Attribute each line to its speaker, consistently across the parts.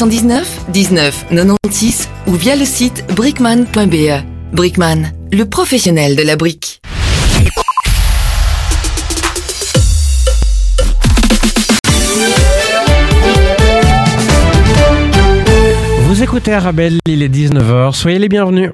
Speaker 1: 79 19 96 ou via le site brickman.be. Brickman, le professionnel de la brique.
Speaker 2: Vous écoutez Arabelle, il est 19h, soyez les bienvenus.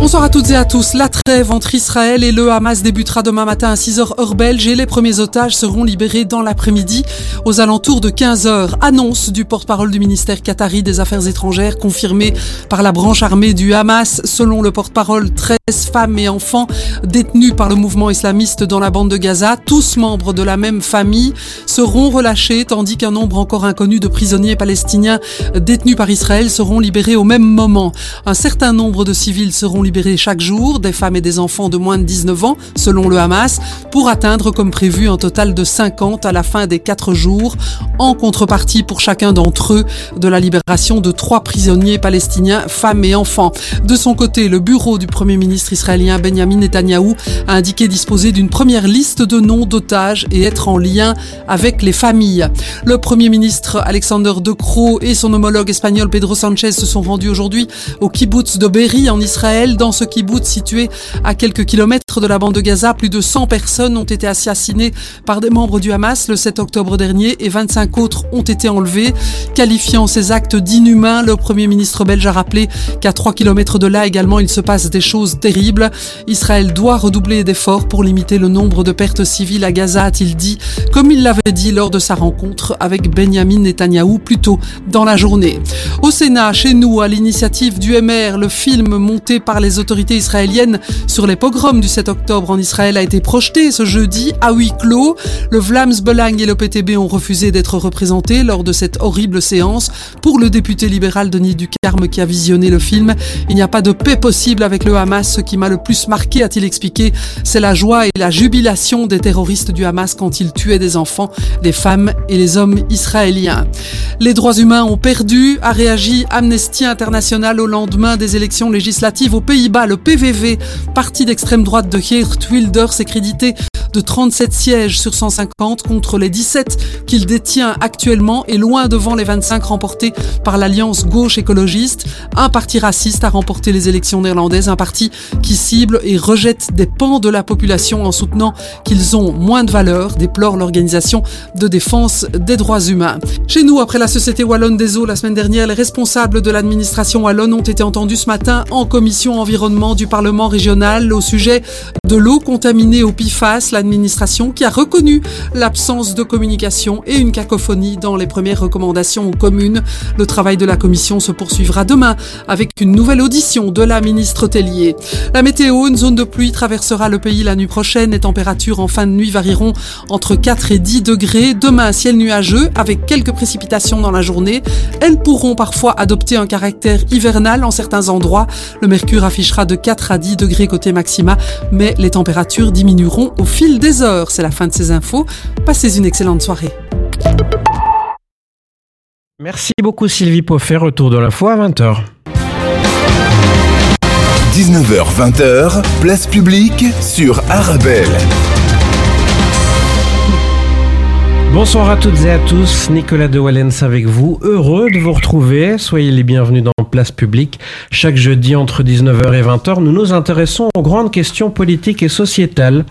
Speaker 3: Bonsoir à toutes et à tous. La trêve entre Israël et le Hamas débutera demain matin à 6h heure belge et les premiers otages seront libérés dans l'après-midi aux alentours de 15h. Annonce du porte-parole du ministère qatari des Affaires étrangères confirmée par la branche armée du Hamas. Selon le porte-parole, 13 femmes et enfants détenus par le mouvement islamiste dans la bande de Gaza, tous membres de la même famille, seront relâchés tandis qu'un nombre encore inconnu de prisonniers palestiniens détenus par Israël seront libérés au même moment. Un certain nombre de civils seront libérés chaque jour, des femmes et des enfants de moins de 19 ans, selon le Hamas, pour atteindre comme prévu un total de 50 à la fin des 4 jours, en contrepartie pour chacun d'entre eux de la libération de trois prisonniers palestiniens, femmes et enfants. De son côté, le bureau du Premier ministre israélien Benjamin Netanyahou a indiqué disposer d'une première liste de noms d'otages et être en lien avec les familles. Le Premier ministre Alexander De Croo et son homologue espagnol Pedro Sanchez se sont rendus aujourd'hui au kibbutz de Berry en Israël dans ce kibbutz situé à quelques kilomètres de la bande de Gaza, plus de 100 personnes ont été assassinées par des membres du Hamas le 7 octobre dernier et 25 autres ont été enlevés. Qualifiant ces actes d'inhumains, le Premier ministre belge a rappelé qu'à 3 kilomètres de là également il se passe des choses terribles. Israël doit redoubler d'efforts pour limiter le nombre de pertes civiles à Gaza, a-t-il dit, comme il l'avait dit lors de sa rencontre avec Benjamin Netanyahou plus tôt dans la journée. Au Sénat, chez nous, à l'initiative du MR, le film monté par les les autorités israéliennes sur les pogroms du 7 octobre en Israël a été projeté ce jeudi à huis clos. Le Vlaams Belang et le PTB ont refusé d'être représentés lors de cette horrible séance. Pour le député libéral Denis Ducarme qui a visionné le film, il n'y a pas de paix possible avec le Hamas. Ce qui m'a le plus marqué, a-t-il expliqué, c'est la joie et la jubilation des terroristes du Hamas quand ils tuaient des enfants, des femmes et les hommes israéliens. Les droits humains ont perdu, a réagi Amnesty International au lendemain des élections législatives au pays le PVV, parti d'extrême droite de Geert Wilders, est crédité de 37 sièges sur 150 contre les 17 qu'il détient actuellement et loin devant les 25 remportés par l'Alliance gauche écologiste. Un parti raciste a remporté les élections néerlandaises, un parti qui cible et rejette des pans de la population en soutenant qu'ils ont moins de valeur, déplore l'organisation de défense des droits humains. Chez nous, après la Société Wallonne des eaux la semaine dernière, les responsables de l'administration wallonne ont été entendus ce matin en commission environnement du Parlement régional au sujet de l'eau contaminée au PIFAS, l'administration qui a reconnu l'absence de communication et une cacophonie dans les premières recommandations aux communes. Le travail de la commission se poursuivra demain avec une nouvelle audition de la ministre Tellier. La météo, une zone de pluie traversera le pays la nuit prochaine. Les températures en fin de nuit varieront entre 4 et 10 degrés. Demain, ciel nuageux avec quelques précipitations dans la journée. Elles pourront parfois adopter un caractère hivernal en certains endroits. Le mercure affichera de 4 à 10 degrés côté maxima, mais les températures diminueront au fil des heures. C'est la fin de ces infos. Passez une excellente soirée.
Speaker 2: Merci beaucoup Sylvie Poffet, retour de l'info à 20h.
Speaker 4: 19h-20h, place publique sur Arabelle.
Speaker 2: Bonsoir à toutes et à tous, Nicolas de Wallens avec vous, heureux de vous retrouver, soyez les bienvenus dans Place Publique. Chaque jeudi entre 19h et 20h, nous nous intéressons aux grandes questions politiques et sociétales.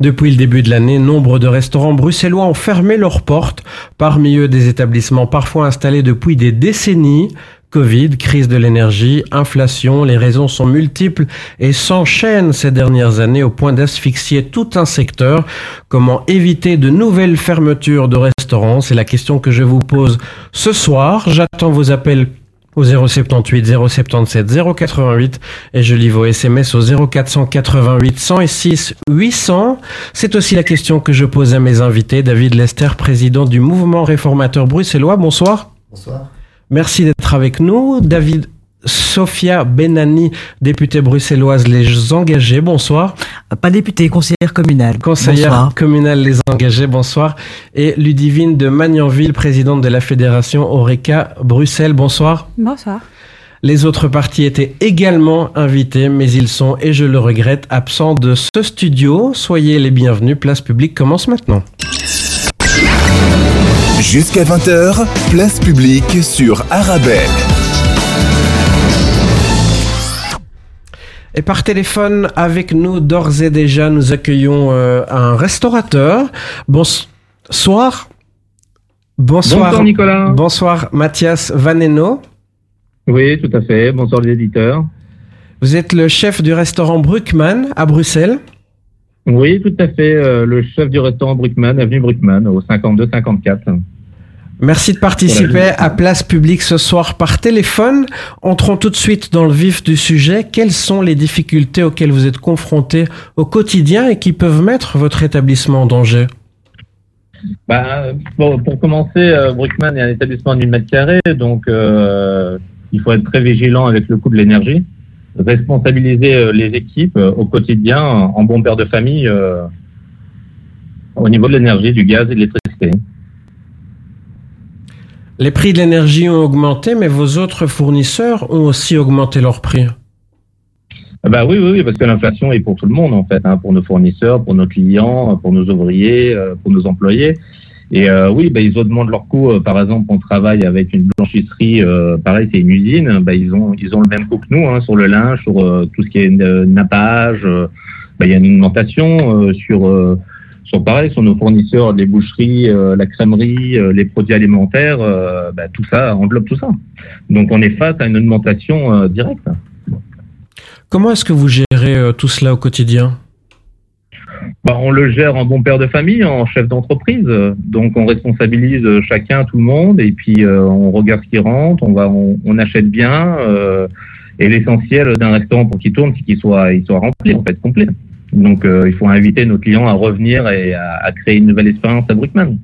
Speaker 2: Depuis le début de l'année, nombre de restaurants bruxellois ont fermé leurs portes, parmi eux des établissements parfois installés depuis des décennies, Covid, crise de l'énergie, inflation, les raisons sont multiples et s'enchaînent ces dernières années au point d'asphyxier tout un secteur. Comment éviter de nouvelles fermetures de restaurants? C'est la question que je vous pose ce soir. J'attends vos appels au 078 077 088 et je lis vos SMS au 0488 106 800. C'est aussi la question que je pose à mes invités. David Lester, président du mouvement réformateur bruxellois. Bonsoir.
Speaker 5: Bonsoir.
Speaker 2: Merci d'être avec nous. David Sophia Benani, députée bruxelloise Les Engagés, bonsoir.
Speaker 5: Pas députée, conseillère communale.
Speaker 2: Conseillère
Speaker 5: bonsoir.
Speaker 2: communale Les Engagés, bonsoir. Et Ludivine de Magnanville, présidente de la Fédération Oreca Bruxelles, bonsoir.
Speaker 6: Bonsoir.
Speaker 2: Les autres partis étaient également invités, mais ils sont, et je le regrette, absents de ce studio. Soyez les bienvenus. Place publique commence maintenant.
Speaker 4: Jusqu'à 20h, place publique sur Arabelle.
Speaker 2: Et par téléphone avec nous d'ores et déjà, nous accueillons euh, un restaurateur. Bonsoir. Bonsoir.
Speaker 6: Bonsoir Nicolas.
Speaker 2: Bonsoir Mathias Vaneno.
Speaker 6: Oui, tout à fait. Bonsoir les éditeurs.
Speaker 2: Vous êtes le chef du restaurant Bruckmann à Bruxelles.
Speaker 6: Oui, tout à fait. euh, le chef du restaurant Bruckmann, avenue Bruckmann, au 52-54.
Speaker 2: Merci de participer à Place Publique ce soir par téléphone. Entrons tout de suite dans le vif du sujet. Quelles sont les difficultés auxquelles vous êtes confrontés au quotidien et qui peuvent mettre votre établissement en danger?
Speaker 6: Bah, pour, pour commencer, euh, Bruckmann est un établissement de 1000 mètres carrés, donc euh, il faut être très vigilant avec le coût de l'énergie, responsabiliser euh, les équipes euh, au quotidien en bon père de famille au niveau de l'énergie, du gaz et de l'électricité.
Speaker 2: Les prix de l'énergie ont augmenté, mais vos autres fournisseurs ont aussi augmenté leurs prix.
Speaker 6: Ah Bah oui, oui, oui, parce que l'inflation est pour tout le monde en fait, hein, pour nos fournisseurs, pour nos clients, pour nos ouvriers, euh, pour nos employés. Et euh, oui, bah, ils augmentent leurs coûts. Euh, Par exemple, on travaille avec une blanchisserie, pareil, c'est une usine. Bah, ils ont ils ont le même coût que nous hein, sur le linge, sur tout ce qui est nappage. bah, il y a une augmentation sur euh, sur pareil, sur nos fournisseurs, les boucheries, euh, la crèmerie, euh, les produits alimentaires. euh, bah, tout ça englobe tout ça. Donc on est face à une augmentation directe.
Speaker 2: Comment est-ce que vous gérez tout cela au quotidien?
Speaker 6: Bah, on le gère en bon père de famille, en chef d'entreprise. Donc on responsabilise chacun, tout le monde, et puis on regarde ce qui rentre, on va, on, on achète bien. et l'essentiel d'un restaurant pour qu'il tourne, c'est qu'il soit, il soit rempli, en fait, complet. Donc euh, il faut inviter nos clients à revenir et à, créer une nouvelle expérience à Bruckmann.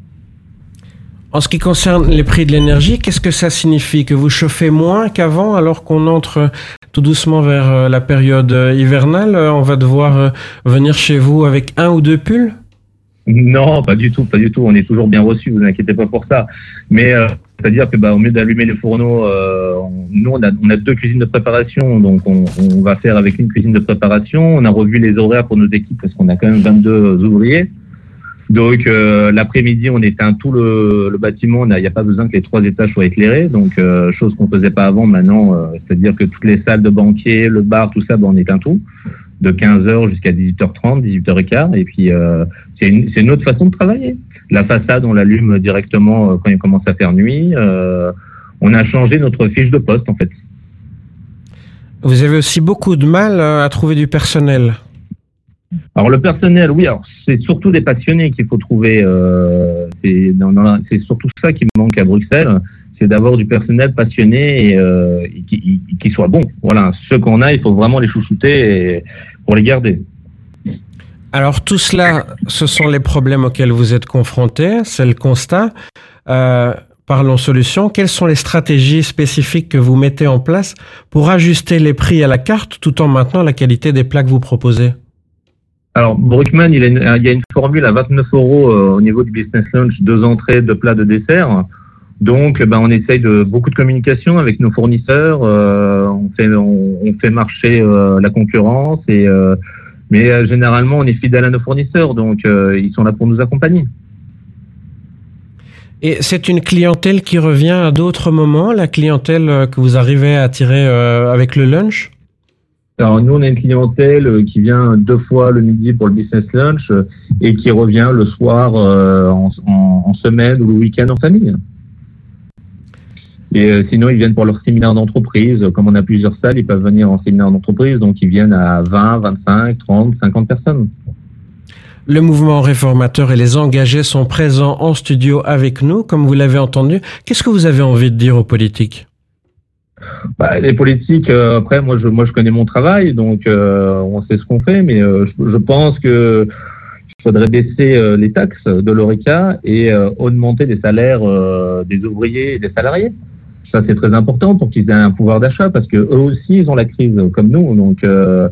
Speaker 2: En ce qui concerne les prix de l'énergie, qu'est-ce que ça signifie? Que vous chauffez moins qu'avant alors qu'on entre euh, tout doucement vers euh, la période hivernale? On va devoir venir chez vous avec un ou deux pulls?
Speaker 6: Non, pas du tout, pas du tout. On est toujours bien reçus, vous inquiétez pas pour ça. Mais euh, c'est-à-dire que bah, au lieu d'allumer les fourneaux, euh, nous on a, on a deux cuisines de préparation, donc on, on va faire avec une cuisine de préparation. On a revu les horaires pour nos équipes parce qu'on a quand même 22 ouvriers. Donc euh, l'après-midi, on éteint tout le, le bâtiment. Il n'y a pas besoin que les trois étages soient éclairés, donc euh, chose qu'on faisait pas avant. Maintenant, euh, c'est-à-dire que toutes les salles de banquier, le bar, tout ça, bah, on éteint tout de 15h jusqu'à 18h30, 18h15, et puis euh, c'est une, autre façon de travailler. La façade, on l'allume directement euh, quand il commence à faire nuit. Euh, on a changé notre fiche de poste, en fait.
Speaker 2: Vous avez aussi beaucoup de mal à trouver du personnel.
Speaker 6: Alors le personnel, oui, alors c'est surtout des passionnés qu'il faut trouver. Euh, c'est surtout ça qui me manque à Bruxelles, c'est d'avoir du personnel passionné et, euh, et qui, soit bon. Voilà, ceux qu'on a, il faut vraiment les chouchouter et- pour les garder.
Speaker 2: Alors tout cela, ce sont les problèmes auxquels vous êtes confrontés, c'est le constat. Euh, parlons solutions. Quelles sont les stratégies spécifiques que vous mettez en place pour ajuster les prix à la carte tout en maintenant la qualité des plats que vous proposez?
Speaker 6: Alors, il, une- il y a une formule à 29 euros euh, au niveau du business lunch, deux entrées, deux plats de dessert. Donc, ben, on essaye de beaucoup de communication avec nos fournisseurs. euh, on fait, on, on fait marcher euh, la concurrence et euh, mais euh, généralement, on est fidèle à nos fournisseurs, donc euh, ils sont là pour nous accompagner.
Speaker 2: Et c'est une clientèle qui revient à d'autres moments, la clientèle euh, que vous arrivez à attirer euh, avec le lunch?
Speaker 6: Alors nous, on a une clientèle qui vient deux fois le midi pour le business lunch et qui revient le soir euh, en, en- en semaine ou le week-end en famille. Et euh, sinon, ils viennent pour leur séminaire d'entreprise. Comme on a plusieurs salles, ils peuvent venir en séminaire d'entreprise, donc ils viennent à 20, 25, 30, 50 personnes.
Speaker 2: Le mouvement réformateur et les engagés sont présents en studio avec nous, comme vous l'avez entendu. Qu'est-ce que vous avez envie de dire aux politiques?
Speaker 6: Bah, les politiques, euh, après, moi je, moi, je connais mon travail, donc euh, on sait ce qu'on fait, mais euh, je, je pense que il faudrait baisser les taxes de l'ORECA et augmenter les salaires des ouvriers et des salariés. Ça, c'est très important pour qu'ils aient un pouvoir d'achat, parce que eux aussi, ils ont la crise, comme nous. Donc, euh,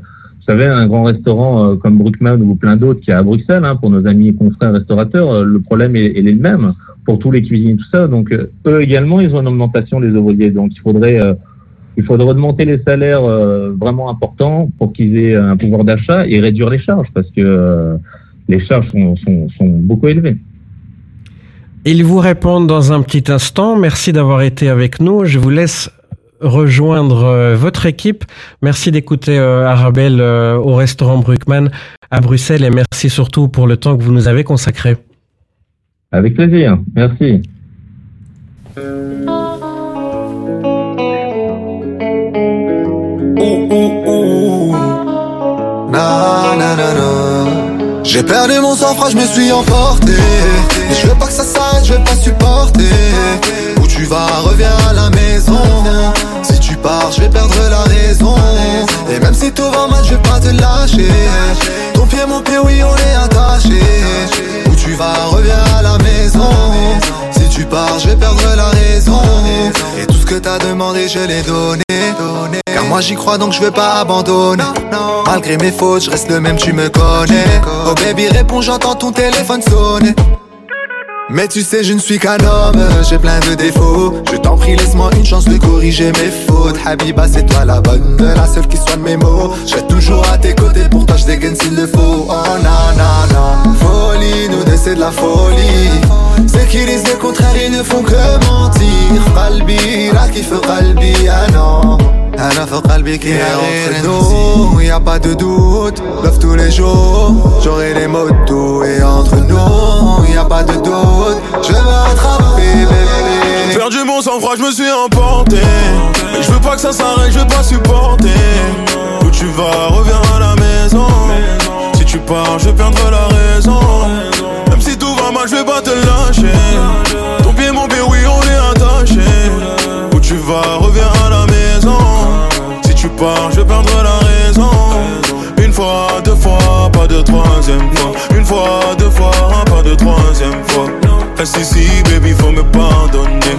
Speaker 6: vous savez, un grand restaurant euh, comme Bruckmann ou plein d'autres qui est à Bruxelles, hein, pour nos amis et confrères restaurateurs, euh, le problème est, est le même pour tous les cuisiniers, tout ça. Donc, euh, eux également, ils ont une augmentation des ouvriers. Donc, il faudrait il faudrait augmenter les salaires vraiment importants pour qu'ils aient un pouvoir d'achat et réduire les charges parce que les charges sont beaucoup élevées.
Speaker 2: Ils vous répondent dans un petit instant. Merci d'avoir été avec nous. Je vous laisse rejoindre euh, votre équipe. Merci d'écouter euh, Arabelle euh, au restaurant Bruckmann à Bruxelles et merci surtout pour le temps que vous nous avez consacré.
Speaker 6: Avec plaisir. Merci.
Speaker 7: J'ai perdu mon sang-froid, je me suis emporté. Mais je veux pas que ça je vais pas supporter. Où tu vas, reviens à la maison. Si tu pars, je vais perdre la raison. Et même si tout va mal, je vais pas te lâcher. Ton pied, mon pied, oui, on est attaché. Où tu vas, reviens à la maison. Si tu pars, je vais perdre la raison. Et tout ce que t'as demandé, je l'ai donné. Car moi j'y crois donc je veux pas abandonner. Malgré mes fautes, je reste le même, tu me connais. Oh baby, réponds, j'entends ton téléphone sonner. Mais tu sais, je ne suis qu'un homme, j'ai plein de défauts. Je t'en prie, laisse-moi une chance de corriger mes fautes. Habiba, c'est toi la bonne, la seule qui soigne mes mots. Je serai toujours à tes côtés, pour toi je dégaine s'il le faut. Oh na na na, folie, nous c'est de la folie. Ceux qui disent le contraire, ils ne font que mentir. Qalbi, la kiffe, qalbi. في قلبي qui est entre nous, y a pas de doute. Love tous les jours, j'aurai les mots de tout. Et entre nous, y a pas de doute. Je vais me rattraper, bébé.
Speaker 8: J'ai perdu mon sang-froid, je me suis emporté. Mais je veux pas que ça s'arrête, je veux pas supporter. Où tu vas, reviens à la maison. Si tu pars, je perdrai la raison. Même si tout va mal, je vais pas te lâcher. Fois. Deux fois, pas de troisième fois. Reste ici, baby, faut me pardonner.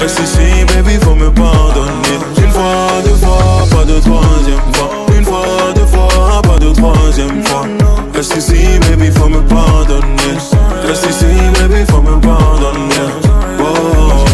Speaker 8: Reste ici, baby, faut me pardonner. Une fois, deux fois, pas de troisième fois. Une fois, deux fois, pas de troisième fois. Reste ici, baby, faut me pardonner. Reste ici, baby, faut me pardonner. Oh.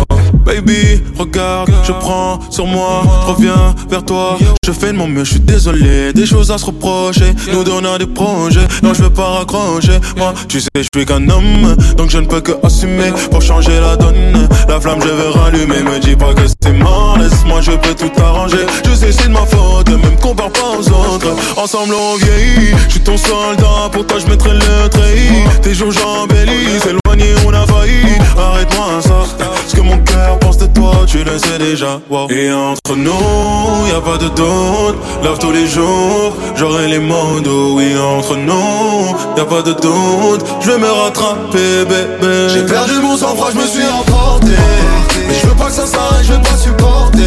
Speaker 8: Baby, regarde, je prends sur moi, je reviens vers toi. Je fais de mon mieux, je suis désolé, des choses à se reprocher. Nous donnons des projets, non, je veux pas raccrocher. Moi, tu sais, je suis qu'un homme, donc je ne peux que assumer pour changer la donne. La flamme, je vais rallumer, me dis pas que c'est mort, laisse-moi, je peux tout arranger. Je sais, c'est de ma faute, même compare pas aux autres. Ensemble, on vieillit, je suis ton soldat, pour toi, je mettrai le treillis. Tes jours, j'embellis, éloigné, on a failli. Arrête-moi ça, ce que mon cœur pense de toi, tu le sais déjà. wow. Et entre nous, y a pas de doute. Love tous les jours, j'aurai les mots doux. Oui, entre nous, y a pas de doute. Je vais me rattraper, bébé.
Speaker 7: J'ai perdu mon sang-froid, je me suis emporté. Mais je veux pas que ça s'arrête, je veux pas supporter.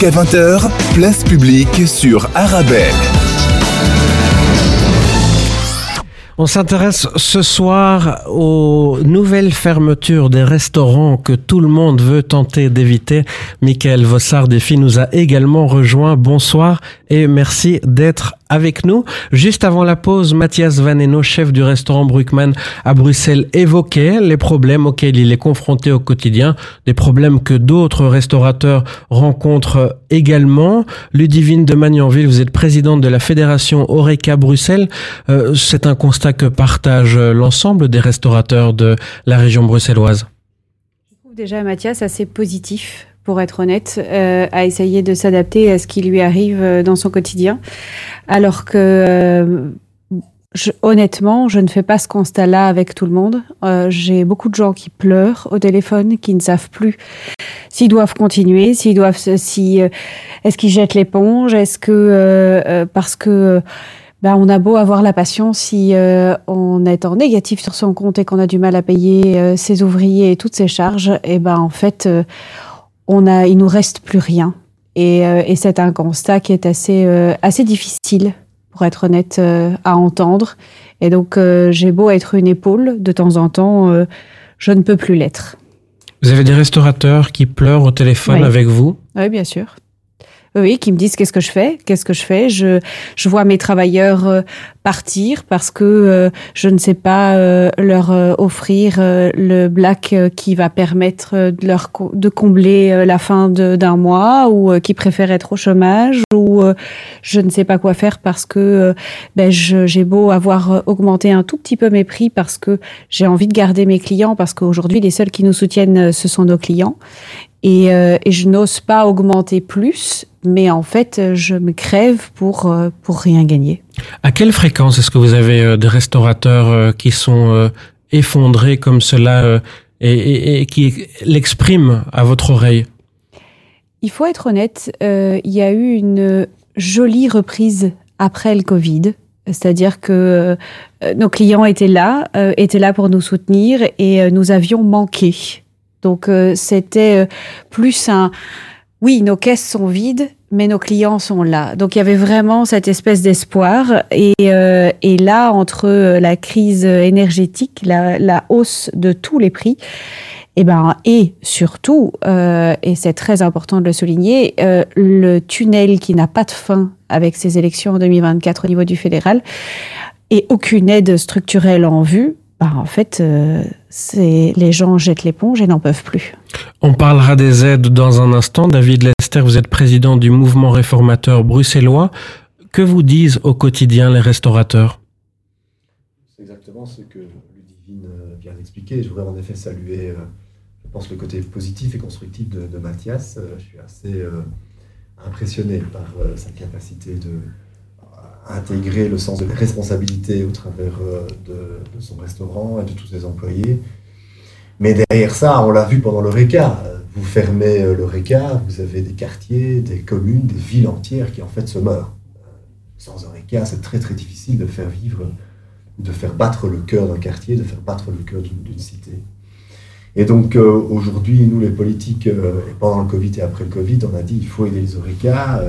Speaker 4: Jusqu'à 20h, place publique sur Arabelle.
Speaker 2: On s'intéresse ce soir aux nouvelles fermetures des restaurants que tout le monde veut tenter d'éviter. Michael Vossard Défi nous a également rejoint. Bonsoir et merci d'être avec nous. Juste avant la pause, Mathias Vaneno, chef du restaurant Bruckmann à Bruxelles, évoquait les problèmes auxquels il est confronté au quotidien, des problèmes que d'autres restaurateurs rencontrent également. Ludivine de Magnanville, vous êtes présidente de la fédération Oreca Bruxelles. Euh, C'est un constat que partage l'ensemble des restaurateurs de la région bruxelloise.
Speaker 9: Déjà Mathias assez positif, pour être honnête, euh, à essayer de s'adapter à ce qui lui arrive euh, dans son quotidien. Alors que, euh, honnêtement, je ne fais pas ce constat-là avec tout le monde. Euh, J'ai beaucoup de gens qui pleurent au téléphone, qui ne savent plus s'ils doivent continuer, s'ils doivent, si, est-ce qu'ils jettent l'éponge, est-ce que parce que ben, on a beau avoir la passion si on est en négatif sur son compte et qu'on a du mal à payer ses ouvriers et toutes ses charges, et ben en fait, on a, il nous reste plus rien. Et, et c'est un constat qui est assez assez difficile, pour être honnête, à entendre. Et donc j'ai beau être une épaule, de temps en temps, je ne peux plus l'être.
Speaker 2: Vous avez des restaurateurs qui pleurent au téléphone avec vous?
Speaker 9: Oui, bien sûr. Oui, qui me disent qu'est-ce que je fais, qu'est-ce que je fais? Je, je vois mes travailleurs euh, partir parce que euh, je ne sais pas euh, leur offrir le black qui va permettre de leur de combler la fin d'un mois ou qui préfèrent être au chômage ou je ne sais pas quoi faire parce que ben, j'ai beau avoir augmenté un tout petit peu mes prix parce que j'ai envie de garder mes clients parce qu'aujourd'hui les seuls qui nous soutiennent ce sont nos clients et, et je n'ose pas augmenter plus mais en fait, je me crève pour, euh, pour rien gagner.
Speaker 2: À quelle fréquence est-ce que vous avez euh, des restaurateurs euh, qui sont effondrés comme cela et, et, qui l'expriment à votre oreille?
Speaker 9: Il faut être honnête, il y a eu une jolie reprise après le Covid. C'est-à-dire que nos clients étaient là, étaient là pour nous soutenir et nous avions manqué. Donc c'était plus un, oui, nos caisses sont vides, mais nos clients sont là. Donc il y avait vraiment cette espèce d'espoir. Et, euh, et, là, entre euh, la crise énergétique, la, la hausse de tous les prix, et, eh ben, et surtout, euh, et c'est très important de le souligner, euh, le tunnel qui n'a pas de fin avec ces élections en 2024 au niveau du fédéral, et aucune aide structurelle en vue, bah, en fait, euh, c'est les gens jettent l'éponge et n'en peuvent plus.
Speaker 2: On parlera des aides dans un instant. David Lester, vous êtes président du mouvement réformateur bruxellois. Que vous disent au quotidien les restaurateurs?
Speaker 10: C'est exactement ce que Ludivine euh, vient d'expliquer. Je voudrais en effet saluer, euh, je pense, le côté positif et constructif de, Mathias. Je suis assez impressionné par sa capacité de intégrer le sens de la responsabilité au travers euh, de, son restaurant et de tous ses employés. Mais derrière ça, on l'a vu pendant le RECA. Vous fermez euh, le RECA, vous avez des quartiers, des communes, des villes entières qui en fait se meurent. Sans un RECA, c'est très très difficile de faire vivre, de faire battre le cœur d'un quartier, de faire battre le cœur d'une cité. Et donc euh, aujourd'hui, nous les politiques, pendant le Covid et après le Covid, on a dit il faut aider les ORECA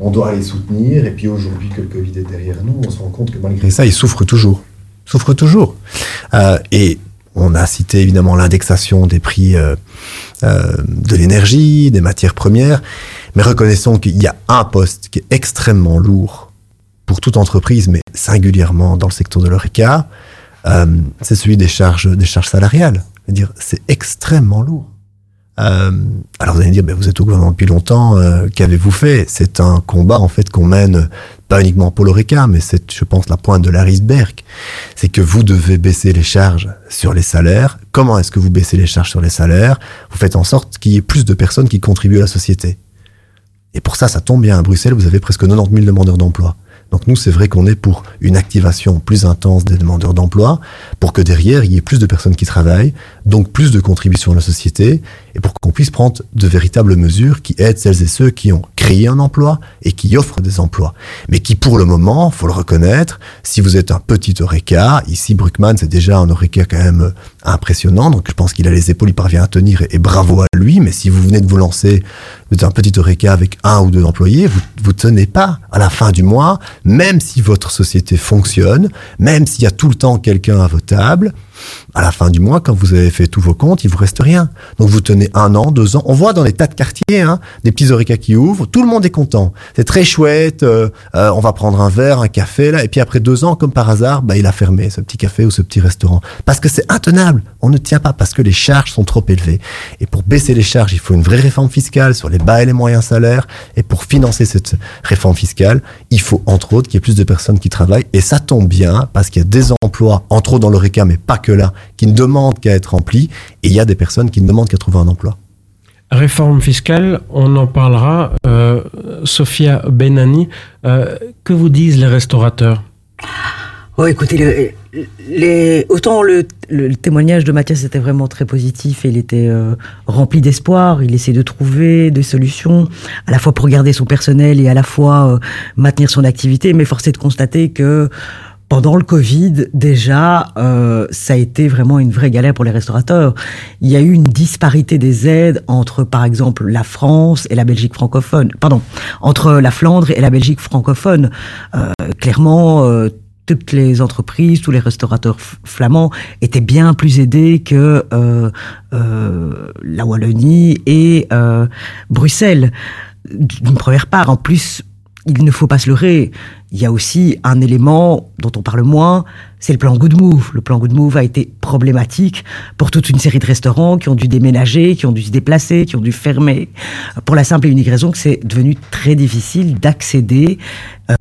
Speaker 10: on doit les soutenir. Et puis aujourd'hui que le Covid est derrière nous, on se rend compte que malgré ça, ils souffrent toujours. Souffrent toujours. Euh, et on a cité évidemment l'indexation des prix euh, euh, de l'énergie, des matières premières. Mais reconnaissons qu'il y a un poste qui est extrêmement lourd pour toute entreprise, mais singulièrement dans le secteur de l'ORECA, c'est celui des charges, salariales. C'est extrêmement lourd. Euh, alors vous allez me dire, ben, vous êtes au gouvernement depuis longtemps, euh, qu'avez-vous fait? C'est un combat en fait qu'on mène pas uniquement pour l'ORECA, mais c'est, je pense, la pointe de l'iceberg. C'est que vous devez baisser les charges sur les salaires. Comment est-ce que vous baissez les charges sur les salaires? Vous faites en sorte qu'il y ait plus de personnes qui contribuent à la société. Et pour ça, ça tombe bien. À Bruxelles, vous avez presque 90 000 demandeurs d'emploi. Donc nous, c'est vrai qu'on est pour une activation plus intense des demandeurs d'emploi, pour que derrière, il y ait plus de personnes qui travaillent, donc plus de contributions à la société, et pour qu'on puisse prendre de véritables mesures qui aident celles et ceux qui ont créé un emploi et qui offrent des emplois. Mais qui, pour le moment, faut le reconnaître, si vous êtes un petit Oreca, ici Bruckmann, c'est déjà un Oreca quand même impressionnant, donc je pense qu'il a les épaules, il parvient à tenir, et, bravo à lui, mais si vous venez de vous lancer, vous êtes un petit Oreca avec un ou deux employés, vous, vous tenez pas à la fin du mois, même si votre société fonctionne, même s'il y a tout le temps quelqu'un à vos tables, à la fin du mois, quand vous avez fait tous vos comptes, il vous reste rien. Donc vous tenez un an, deux ans. On voit dans les tas de quartiers hein, des petits oreca qui ouvrent. Tout le monde est content. C'est très chouette. Euh, euh, on va prendre un verre, un café là. Et puis après deux ans, comme par hasard, bah, il a fermé ce petit café ou ce petit restaurant parce que c'est intenable. On ne tient pas parce que les charges sont trop élevées. Et pour baisser les charges, il faut une vraie réforme fiscale sur les bas et les moyens salaires. Et pour financer cette réforme fiscale, il faut entre autres qu'il y ait plus de personnes qui travaillent. Et ça tombe bien parce qu'il y a des emplois, entre autres dans l'oreca, mais pas que là qui ne demandent qu'à être remplis, et il y a des personnes qui ne demandent qu'à trouver un emploi.
Speaker 2: Réforme fiscale, on en parlera. Euh, Sophia Benani, euh, que vous disent les restaurateurs?
Speaker 5: Oh, écoutez, les, autant le, témoignage de Mathias était vraiment très positif et il était euh, rempli d'espoir. Il essayait de trouver des solutions, à la fois pour garder son personnel et à la fois euh, maintenir son activité. Mais force est de constater que pendant le Covid, déjà, euh, ça a été vraiment une vraie galère pour les restaurateurs. Il y a eu une disparité des aides entre, par exemple, la France et la Belgique francophone. Pardon, entre la Flandre et la Belgique francophone. clairement toutes les entreprises, tous les restaurateurs flamands étaient bien plus aidés que euh, euh, la Wallonie et euh, Bruxelles. D'une première part, en plus, il ne faut pas se leurrer. Il y a aussi un élément dont on parle moins, c'est le plan Good Move. Le plan Good Move a été problématique pour toute une série de restaurants qui ont dû déménager, qui ont dû se déplacer, qui ont dû fermer, pour la simple et unique raison que c'est devenu très difficile d'accéder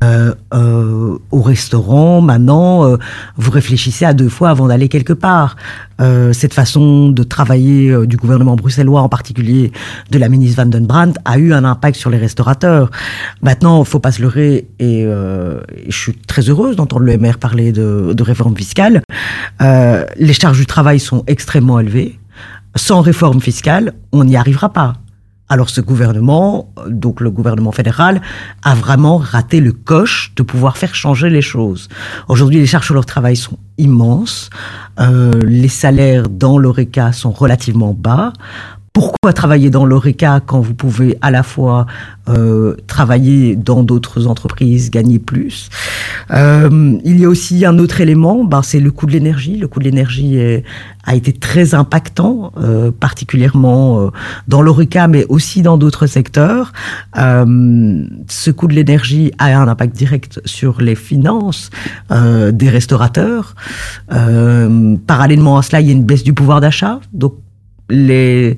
Speaker 5: euh, euh, au restaurant. Maintenant, euh, vous réfléchissez à deux fois avant d'aller quelque part. Euh, cette façon de travailler euh, du gouvernement bruxellois, en particulier de la ministre Van den Brandt, a eu un impact sur les restaurateurs. Maintenant, faut pas se leurrer, et, euh, je suis très heureuse d'entendre le MR parler de, de réforme fiscale. les charges du travail sont extrêmement élevées. Sans réforme fiscale, on n'y arrivera pas. Alors ce gouvernement, donc le gouvernement fédéral, a vraiment raté le coche de pouvoir faire changer les choses. Aujourd'hui, les charges sur leur travail sont immenses, euh, les salaires dans l'ORECA sont relativement bas. Pourquoi travailler dans l'ORECA quand vous pouvez à la fois euh, travailler dans d'autres entreprises, gagner plus? Euh, Il y a aussi un autre élément, ben, c'est le coût de l'énergie. Le coût de l'énergie a été très impactant, euh, particulièrement euh, dans l'ORECA, mais aussi dans d'autres secteurs. Ce coût de l'énergie a un impact direct sur les finances des restaurateurs. parallèlement à cela, il y a une baisse du pouvoir d'achat. Donc les,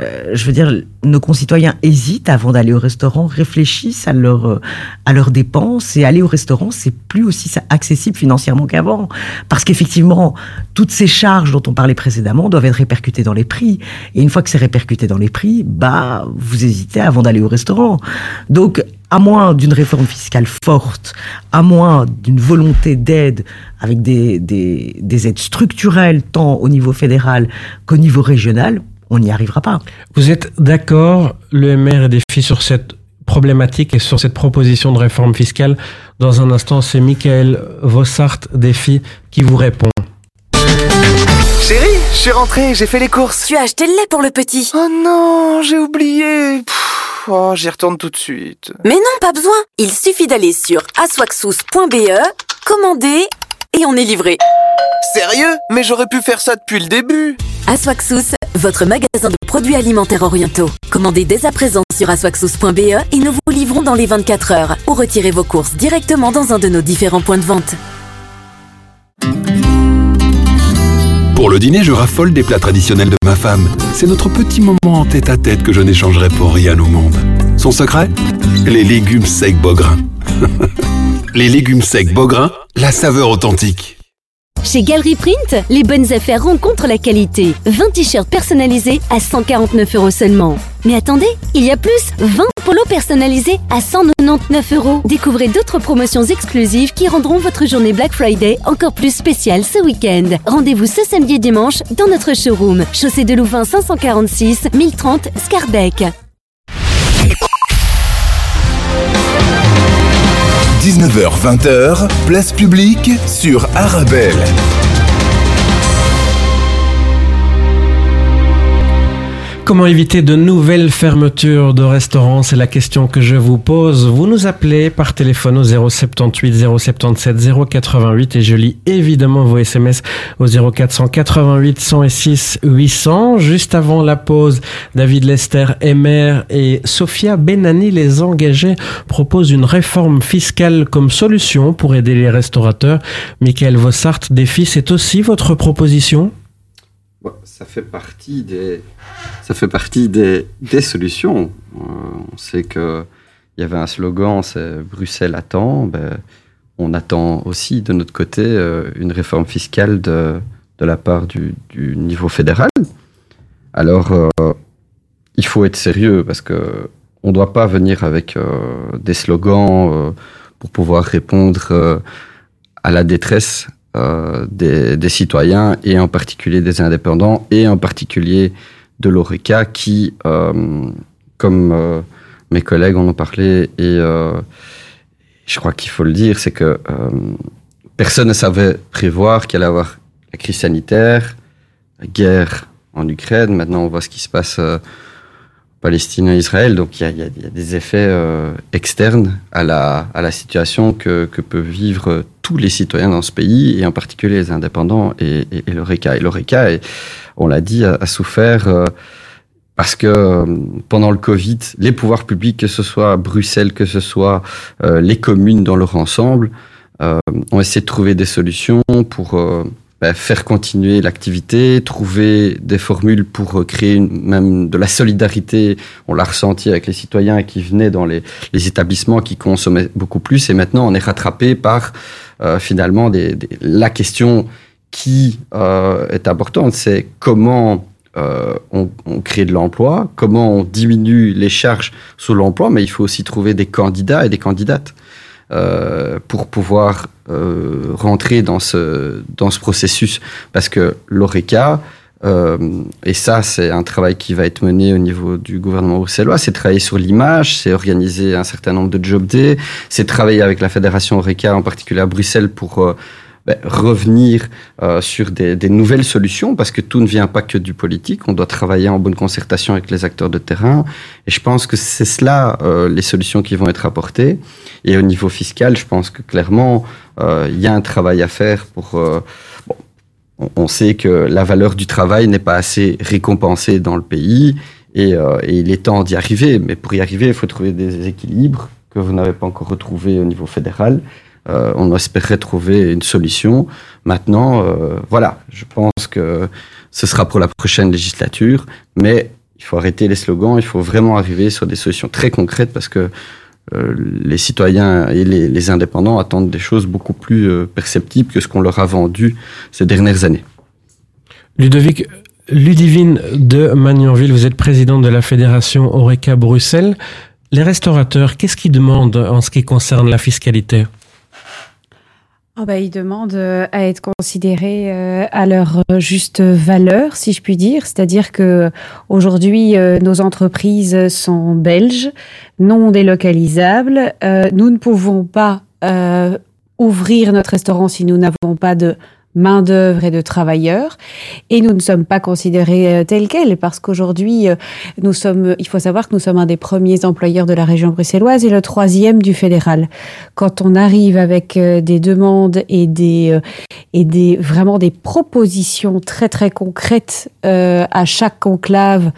Speaker 5: euh, je veux dire, nos concitoyens hésitent avant d'aller au restaurant, réfléchissent à, leur, euh, à leurs dépenses et aller au restaurant, c'est plus aussi accessible financièrement qu'avant. Parce qu'effectivement, toutes ces charges dont on parlait précédemment doivent être répercutées dans les prix. Et une fois que c'est répercuté dans les prix, bah, vous hésitez avant d'aller au restaurant. Donc, à moins d'une réforme fiscale forte, à moins d'une volonté d'aide avec des, des, des aides structurelles tant au niveau fédéral qu'au niveau régional, on n'y arrivera pas.
Speaker 2: Vous êtes d'accord, le MR est défi sur cette problématique et sur cette proposition de réforme fiscale. Dans un instant, c'est Michael Vossart défi qui vous répond.
Speaker 11: Chérie, je suis rentré, j'ai fait les courses.
Speaker 12: Tu as acheté le lait pour le petit.
Speaker 11: Oh non, j'ai oublié. Oh, j'y retourne tout de suite.
Speaker 12: Mais non, pas besoin. Il suffit d'aller sur aswaxous.be, commander et on est livré.
Speaker 11: Sérieux? Mais j'aurais pu faire ça depuis le début.
Speaker 12: Aswaxous, votre magasin de produits alimentaires orientaux. Commandez dès à présent sur aswaxous.be et nous vous livrons dans les 24 heures ou retirez vos courses directement dans un de nos différents points de vente.
Speaker 13: Pour le dîner, je raffole des plats traditionnels de ma femme. C'est notre petit moment en tête à tête que je n'échangerai pour rien au monde. Son secret Les légumes secs Beaugrain. les légumes secs Beaugrain, la saveur authentique.
Speaker 14: Chez Galerie Print, les bonnes affaires rencontrent la qualité. 20 t-shirts personnalisés à 149 euros seulement. Mais attendez, il y a plus 20 polos personnalisés à 199 euros. Découvrez d'autres promotions exclusives qui rendront votre journée Black Friday encore plus spéciale ce week-end. Rendez-vous ce samedi et dimanche dans notre showroom, chaussée de Louvain 546 1030 Scarbeck.
Speaker 4: 19h-20h, place publique sur Arabelle.
Speaker 2: Comment éviter de nouvelles fermetures de restaurants C'est la question que je vous pose. Vous nous appelez par téléphone au 078 077 088 et je lis évidemment vos SMS au 0488 106 800. Juste avant la pause, David Lester, Emer et Sophia Benani, les engagés, proposent une réforme fiscale comme solution pour aider les restaurateurs. Michael Vossart, défi, c'est aussi votre proposition?
Speaker 15: Ça fait partie des, solutions. Euh, on sait qu'il y avait un slogan, c'est Bruxelles attend. Ben, on attend aussi de notre côté euh, une réforme fiscale de, la part du, du, niveau fédéral. Alors, euh, il faut être sérieux parce que on ne doit pas venir avec des slogans pour pouvoir répondre à la détresse euh, des, des, citoyens et en particulier des indépendants et en particulier de l'ORECA qui, euh, comme euh, mes collègues en ont parlé et je crois qu'il faut le dire, c'est que personne ne savait prévoir qu'il allait avoir la crise sanitaire, la guerre en Ukraine. Maintenant, on voit ce qui se passe Palestine et Israël. Donc il y a, y a, des effets euh, externes à la, à la situation que, que, peuvent vivre tous les citoyens dans ce pays, et en particulier les indépendants et, et, et l'ORECA. Et l'ORECA, on l'a dit, a, souffert euh, parce que euh, pendant le Covid, les pouvoirs publics, que ce soit Bruxelles, que ce soit les communes dans leur ensemble, ont essayé de trouver des solutions pour bah, faire continuer l'activité, trouver des formules pour créer une, même de la solidarité. On l'a ressenti avec les citoyens qui venaient dans les, les, établissements qui consommaient beaucoup plus. Et maintenant, on est rattrapé par euh, finalement des, des, la question qui euh, est importante, c'est comment euh, on, crée de l'emploi, comment on diminue les charges sur l'emploi, mais il faut aussi trouver des candidats et des candidates. Euh, pour pouvoir euh, rentrer dans ce, dans ce processus. Parce que l'ORECA, euh, et ça, c'est un travail qui va être mené au niveau du gouvernement bruxellois. C'est travailler sur l'image, c'est organiser un certain nombre de job days, c'est travailler avec la fédération Oreca, en particulier à Bruxelles, pour euh, ben, revenir euh, sur des, des, nouvelles solutions, parce que tout ne vient pas que du politique. On doit travailler en bonne concertation avec les acteurs de terrain. Et je pense que c'est cela euh, les solutions qui vont être apportées. Et au niveau fiscal, je pense que clairement, euh, il y a un travail à faire pour... Euh, bon, on sait que la valeur du travail n'est pas assez récompensée dans le pays et, euh, et il est temps d'y arriver. Mais pour y arriver, il faut trouver des équilibres que vous n'avez pas encore retrouvés au niveau fédéral. Euh, on espérait trouver une solution. Maintenant, euh, voilà, je pense que ce sera pour la prochaine législature, mais il faut arrêter les slogans, il faut vraiment arriver sur des solutions très concrètes parce que euh, les citoyens et les, indépendants attendent des choses beaucoup plus euh, perceptibles que ce qu'on leur a vendu ces dernières années.
Speaker 2: Ludovic, Ludivine de Magnanville, vous êtes président de la fédération Oreca Bruxelles. Les restaurateurs, qu'est-ce qu'ils demandent en ce qui concerne la fiscalité?
Speaker 9: Oh ils demandent euh, à être considérés euh, à leur juste valeur, si je puis dire. C'est-à-dire que aujourd'hui, euh, nos entreprises sont belges, non délocalisables. Nous ne pouvons pas ouvrir notre restaurant si nous n'avons pas de main d'œuvre et de travailleurs. Et nous ne sommes pas considérés euh, tels quels parce qu'aujourd'hui euh, nous sommes il faut savoir que nous sommes un des premiers employeurs de la région bruxelloise et le troisième du fédéral. Quand on arrive avec euh, des demandes et des et des vraiment des propositions très très concrètes euh, à chaque conclave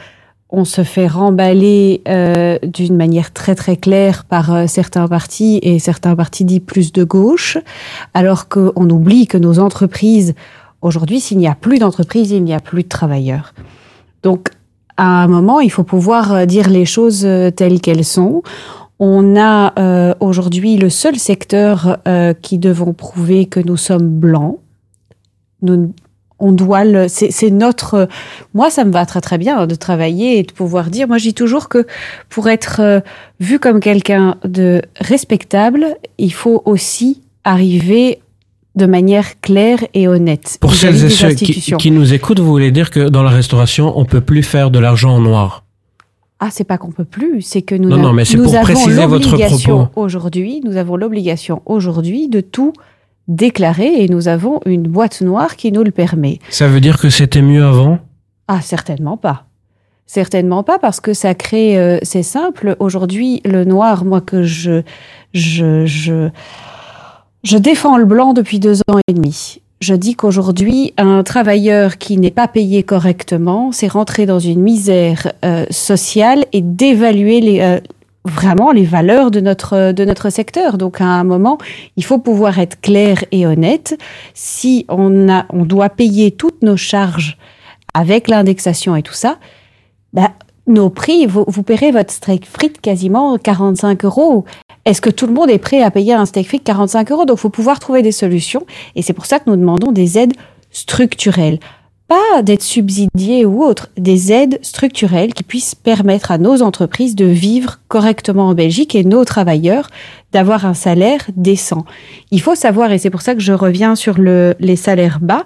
Speaker 9: on se fait remballer euh, d'une manière très très claire par euh, certains partis et certains partis dits plus de gauche, alors qu'on oublie que nos entreprises, aujourd'hui, s'il n'y a plus d'entreprises, il n'y a plus de travailleurs. Donc, à un moment, il faut pouvoir euh, dire les choses euh, telles qu'elles sont. On a euh, aujourd'hui le seul secteur qui devons prouver que nous sommes blancs. On doit le c'est notre moi ça me va très très bien de travailler et de pouvoir dire moi je dis toujours que pour être euh, vu comme quelqu'un de respectable il faut aussi arriver de manière claire et honnête
Speaker 2: pour celles et ceux qui, qui nous écoutent vous voulez dire que dans la restauration on peut plus faire de l'argent en noir.
Speaker 9: Ah, c'est pas qu'on peut plus, c'est que nous,
Speaker 2: non, non, mais
Speaker 9: nous
Speaker 2: pour
Speaker 9: avons
Speaker 2: l'obligation
Speaker 9: aujourd'hui, nous avons l'obligation aujourd'hui de tout déclaré et nous avons une boîte noire qui nous le permet.
Speaker 2: Ça veut dire que c'était mieux avant?
Speaker 9: Ah, certainement pas. Certainement pas parce que ça crée, euh, c'est simple. Aujourd'hui, le noir, moi que je, je, je, je défends le blanc depuis deux ans et demi. Je dis qu'aujourd'hui, un travailleur qui n'est pas payé correctement, c'est rentrer dans une misère euh, sociale et d'évaluer les, euh, vraiment les valeurs de notre de notre secteur. Donc à un moment il faut pouvoir être clair et honnête. Si on a on doit payer toutes nos charges avec l'indexation et tout ça bah, nos prix vous, vous paierez votre steak frites quasiment 45 euros. Est-ce que tout le monde est prêt à payer un steak frites 45 euros? Donc faut pouvoir trouver des solutions. Et c'est pour ça que nous demandons des aides structurelles pas d'être subsidiées ou autre, des aides structurelles qui puissent permettre à nos entreprises de vivre correctement en Belgique et nos travailleurs d'avoir un salaire décent. Il faut savoir, et c'est pour ça que je reviens sur le, les salaires bas,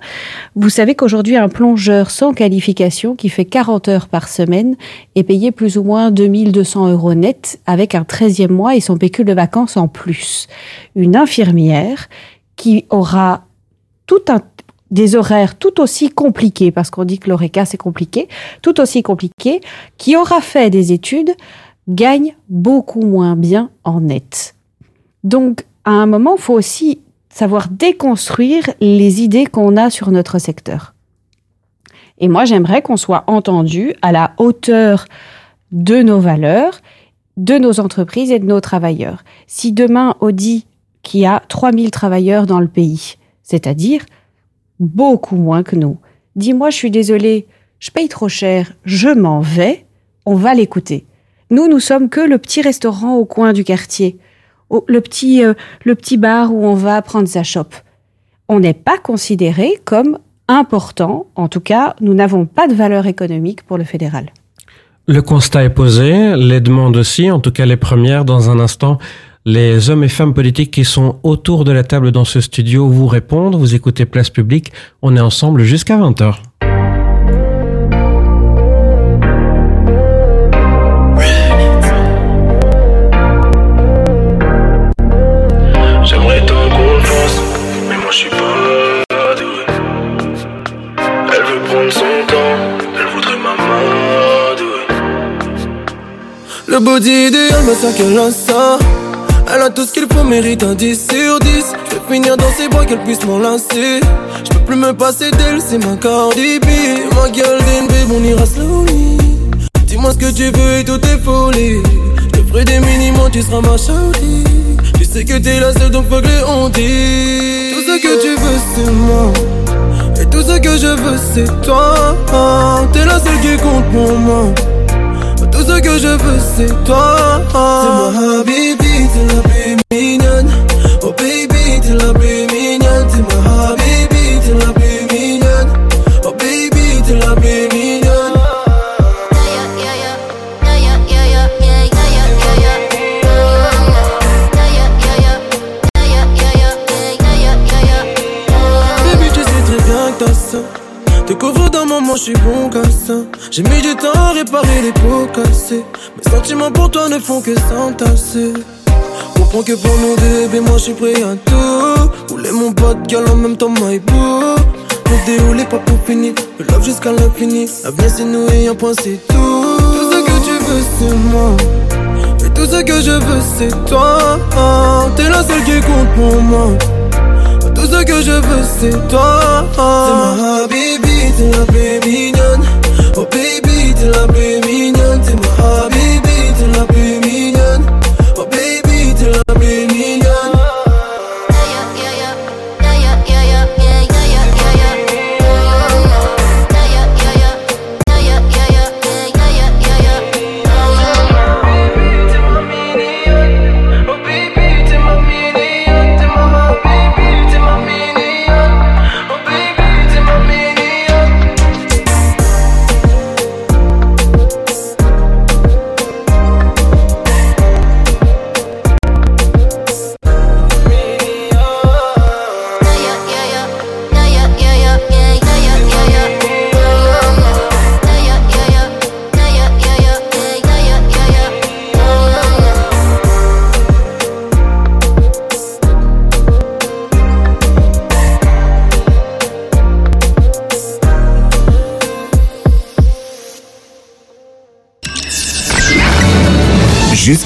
Speaker 9: vous savez qu'aujourd'hui un plongeur sans qualification qui fait 40 heures par semaine est payé plus ou moins 2200 euros net avec un 13e mois et son pécule de vacances en plus. Une infirmière qui aura tout un des horaires tout aussi compliqués, parce qu'on dit que l'ORECA c'est compliqué, tout aussi compliqué, qui aura fait des études, gagne beaucoup moins bien en net. Donc, à un moment, il faut aussi savoir déconstruire les idées qu'on a sur notre secteur. Et moi, j'aimerais qu'on soit entendu à la hauteur de nos valeurs, de nos entreprises et de nos travailleurs. Si demain, Audi, qui a 3000 travailleurs dans le pays, c'est-à-dire beaucoup moins que nous, dis-moi, je suis désolé, je paye trop cher, je m'en vais, on va l'écouter. Nous, nous sommes que le petit restaurant au coin du quartier, le petit, euh, le petit bar où on va prendre sa chope. On n'est pas considéré comme important, en tout cas, nous n'avons pas de valeur économique pour le fédéral.
Speaker 2: Le constat est posé, les demandes aussi, en tout cas les premières dans un instant. Les hommes et femmes politiques qui sont autour de la table dans ce studio vous répondent. Vous écoutez Place Publique. On est ensemble jusqu'à 20h.
Speaker 8: J'aimerais tant qu'on le fasse, mais moi je suis pas doué. Elle veut prendre son temps, elle voudrait m'amadouer.
Speaker 11: Le body idéal, mais ça qu'elle a ça. Elle tout ce qu'il faut, mérite un 10 sur 10. Je vais finir dans ses bras, qu'elle puisse m'enlacer. Je peux plus me passer d'elle, c'est ma Cardi B. Ma gueule babe, on ira slowly. Dis-moi ce que tu veux et tout est folie. Je te ferai des minimums, tu seras ma shawty. Tu sais que t'es la seule, donc que les on dit. Tout ce que tu veux, c'est moi. Et tout ce que je veux, c'est toi. T'es la seule qui compte pour moi. Tout ce que je veux, c'est toi. C'est ma habibi, t'es la plus plus mignonne. Baby, tu sais très bien que t'as ça. Te couvre d'un moment, je suis bon ça. J'ai mis du temps à réparer les pots cassés. Mes sentiments pour toi ne font que s'entasser. Comprends que pour nous deux, bébé, moi je suis prêt à tout. Rouler mon pote, en même temps, my boo. Le déroulé pas pour finir. Le love jusqu'à l'infini. L'avenir c'est nous et un point c'est tout. Tout ce que tu veux, c'est moi. Et tout ce que je veux, c'est toi. T'es la seule qui compte pour moi. Tout ce que je veux, c'est toi. C'est ma habibi, t'es la plus mignonne. Oh baby, t'es la plus mignonne. T'es ma habibi, t'es la plus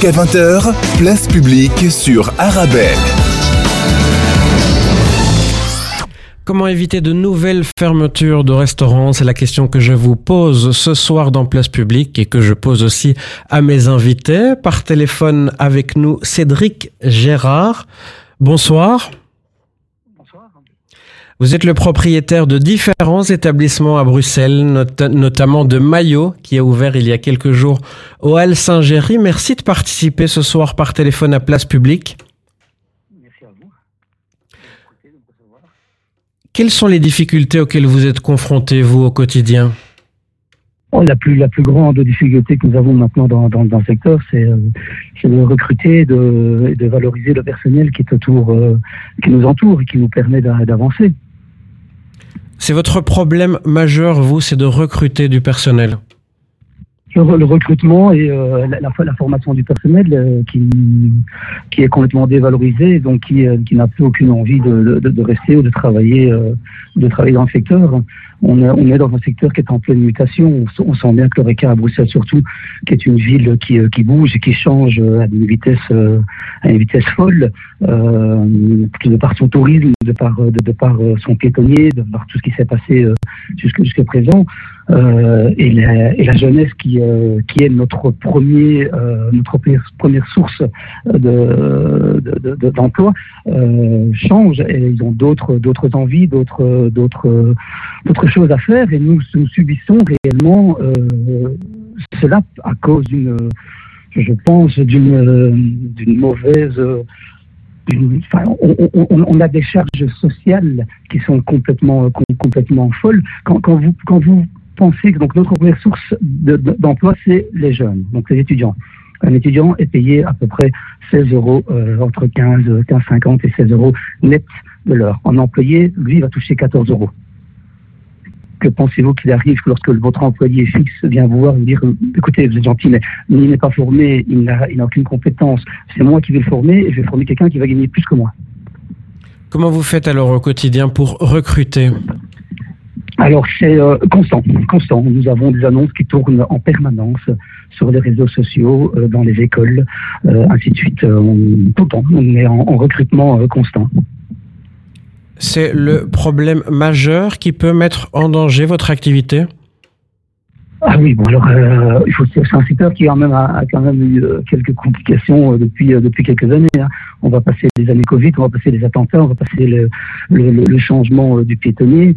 Speaker 4: Jusqu'à 20h, place publique sur Arabelle.
Speaker 2: Comment éviter de nouvelles fermetures de restaurants? C'est la question que je vous pose ce soir dans Place Publique et que je pose aussi à mes invités. Par téléphone avec nous, Cédric Gérard. Bonsoir. Vous êtes le propriétaire de différents établissements à Bruxelles, not- notamment de Maillot, qui a ouvert il y a quelques jours au Hall Saint-Géry. Merci de participer ce soir par téléphone à Place Publique. Quelles sont les difficultés auxquelles vous êtes confrontés, vous, au quotidien?
Speaker 16: Oh, la plus la plus grande difficulté que nous avons maintenant dans, dans, dans le secteur, c'est euh, de recruter, de, de valoriser le personnel qui est autour, euh, qui nous entoure et qui nous permet d'avancer.
Speaker 2: C'est votre problème majeur, vous, c'est de recruter du personnel
Speaker 16: le, recrutement et euh, la, la, formation du personnel euh, qui, est complètement dévalorisé, donc qui, euh, qui n'a plus aucune envie de, rester ou de travailler, de travailler dans le secteur. On est, dans un secteur qui est en pleine mutation. On, sent bien que l'Oreca à Bruxelles surtout, qui est une ville qui, bouge et qui change à une vitesse, à une vitesse folle, de par son tourisme, de par, de par son piétonnier, de par tout ce qui s'est passé jusqu'à présent. Euh, et, la, jeunesse qui, euh, est notre premier euh, notre première source de, d'emploi de, change et ils ont d'autres d'autres envies d'autres d'autres d'autres choses à faire et nous, subissons réellement cela à cause d'une je pense d'une d'une mauvaise on, on, a des charges sociales qui sont complètement, complètement folles. Quand, quand, vous, quand vous penser que donc, notre première source d'emploi, c'est les jeunes, donc les étudiants. Un étudiant est payé à peu près 16 euros, euh, entre 15, 15, 50 et 16 euros net de l'heure. Un employé, lui, va toucher 14 euros. Que pensez-vous qu'il arrive lorsque votre employé fixe vient vous voir et vous dire écoutez, vous êtes gentil, mais il n'est pas formé, il n'a aucune compétence, c'est moi qui vais le former et je vais former quelqu'un qui va gagner plus que moi.
Speaker 2: Comment vous faites alors au quotidien pour recruter?
Speaker 16: Alors c'est euh, constant, constant. Nous avons des annonces qui tournent en permanence sur les réseaux sociaux, euh, dans les écoles, euh, ainsi de suite. Tout le temps, on est en recrutement constant.
Speaker 2: C'est le problème majeur qui peut mettre en danger votre activité?
Speaker 16: Ah oui, bon alors euh, il faut c'est un secteur qui quand même a, quand même eu euh, quelques complications euh, depuis depuis quelques années. Hein. On va passer les années Covid, on va passer les attentats, on va passer le, le, le changement du piétonnier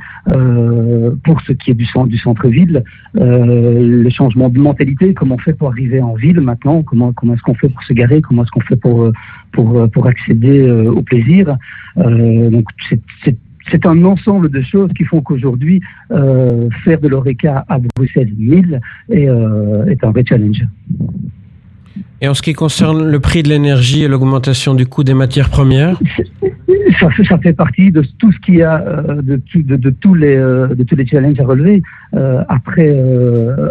Speaker 16: pour ce qui est du centre du centre-ville, le changement de mentalité, comment on fait pour arriver en ville maintenant, comment comment est-ce qu'on fait pour se garer, comment est-ce qu'on fait pour pour pour accéder au plaisir? donc c'est c'est un ensemble de choses qui font qu'aujourd'hui, euh, faire de l'ORECA à Bruxelles 1000 est, euh, est un vrai challenge.
Speaker 2: Et en ce qui concerne le prix de l'énergie et l'augmentation du coût des matières premières
Speaker 16: ça, fait partie de tout ce qu'il y a, euh, de, de, tous les, euh, tous les challenges à relever euh, après,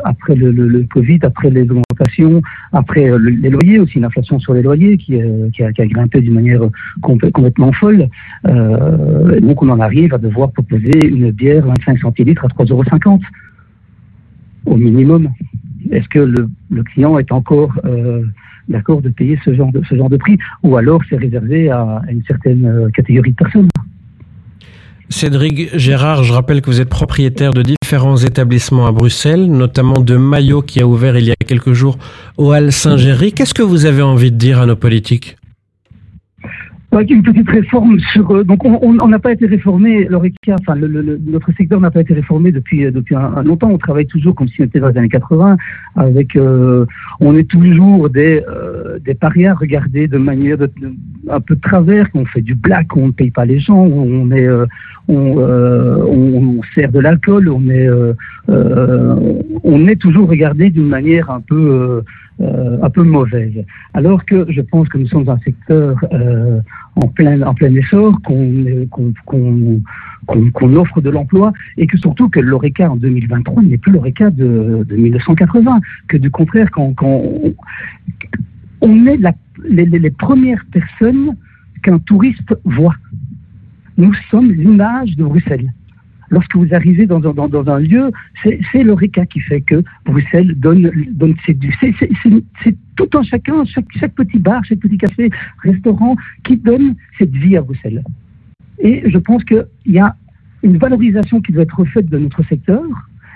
Speaker 16: après le, Covid, après les augmentations, après les loyers aussi, l'inflation sur les loyers qui, a, qui a, grimpé d'une manière complètement folle. donc on en arrive à devoir proposer une bière 25 centilitres à 3,50 euros au minimum. Est-ce que le, client est encore d'accord de payer ce genre de, ce genre de prix, ou alors c'est réservé à, une certaine euh, catégorie de personnes?
Speaker 2: Cédric Gérard, je rappelle que vous êtes propriétaire de différents établissements à Bruxelles, notamment de Maillot qui a ouvert il y a quelques jours au Hall Saint-Géry. Qu'est-ce que vous avez envie de dire à nos politiques?
Speaker 16: Une petite réforme sur. Euh, donc, on n'a pas été réformé, l'ORECA, enfin, le, notre secteur n'a pas été réformé depuis, euh, depuis un, longtemps. On travaille toujours comme si on était dans les années 80, avec. Euh, on est toujours des, des parias regardés de manière de, un peu de travers, qu'on fait du black, on ne paye pas les gens, on est. On, on, sert de l'alcool, on est, on est toujours regardé d'une manière un peu, un peu mauvaise. Alors que je pense que nous sommes un secteur en plein, en plein essor, qu'on offre de l'emploi et que surtout que l'ORECA en 2023 n'est plus l'ORECA de, de 1980, que du contraire, quand, quand on est la, les, les, premières personnes qu'un touriste voit. Nous sommes l'image de Bruxelles lorsque vous arrivez dans, un lieu, c'est l'ORECA qui fait que Bruxelles donne, donne C'est tout un chacun, chaque, chaque petit bar, chaque petit café, restaurant, qui donne cette vie à Bruxelles. Et je pense qu'il y a une valorisation qui doit être faite de notre secteur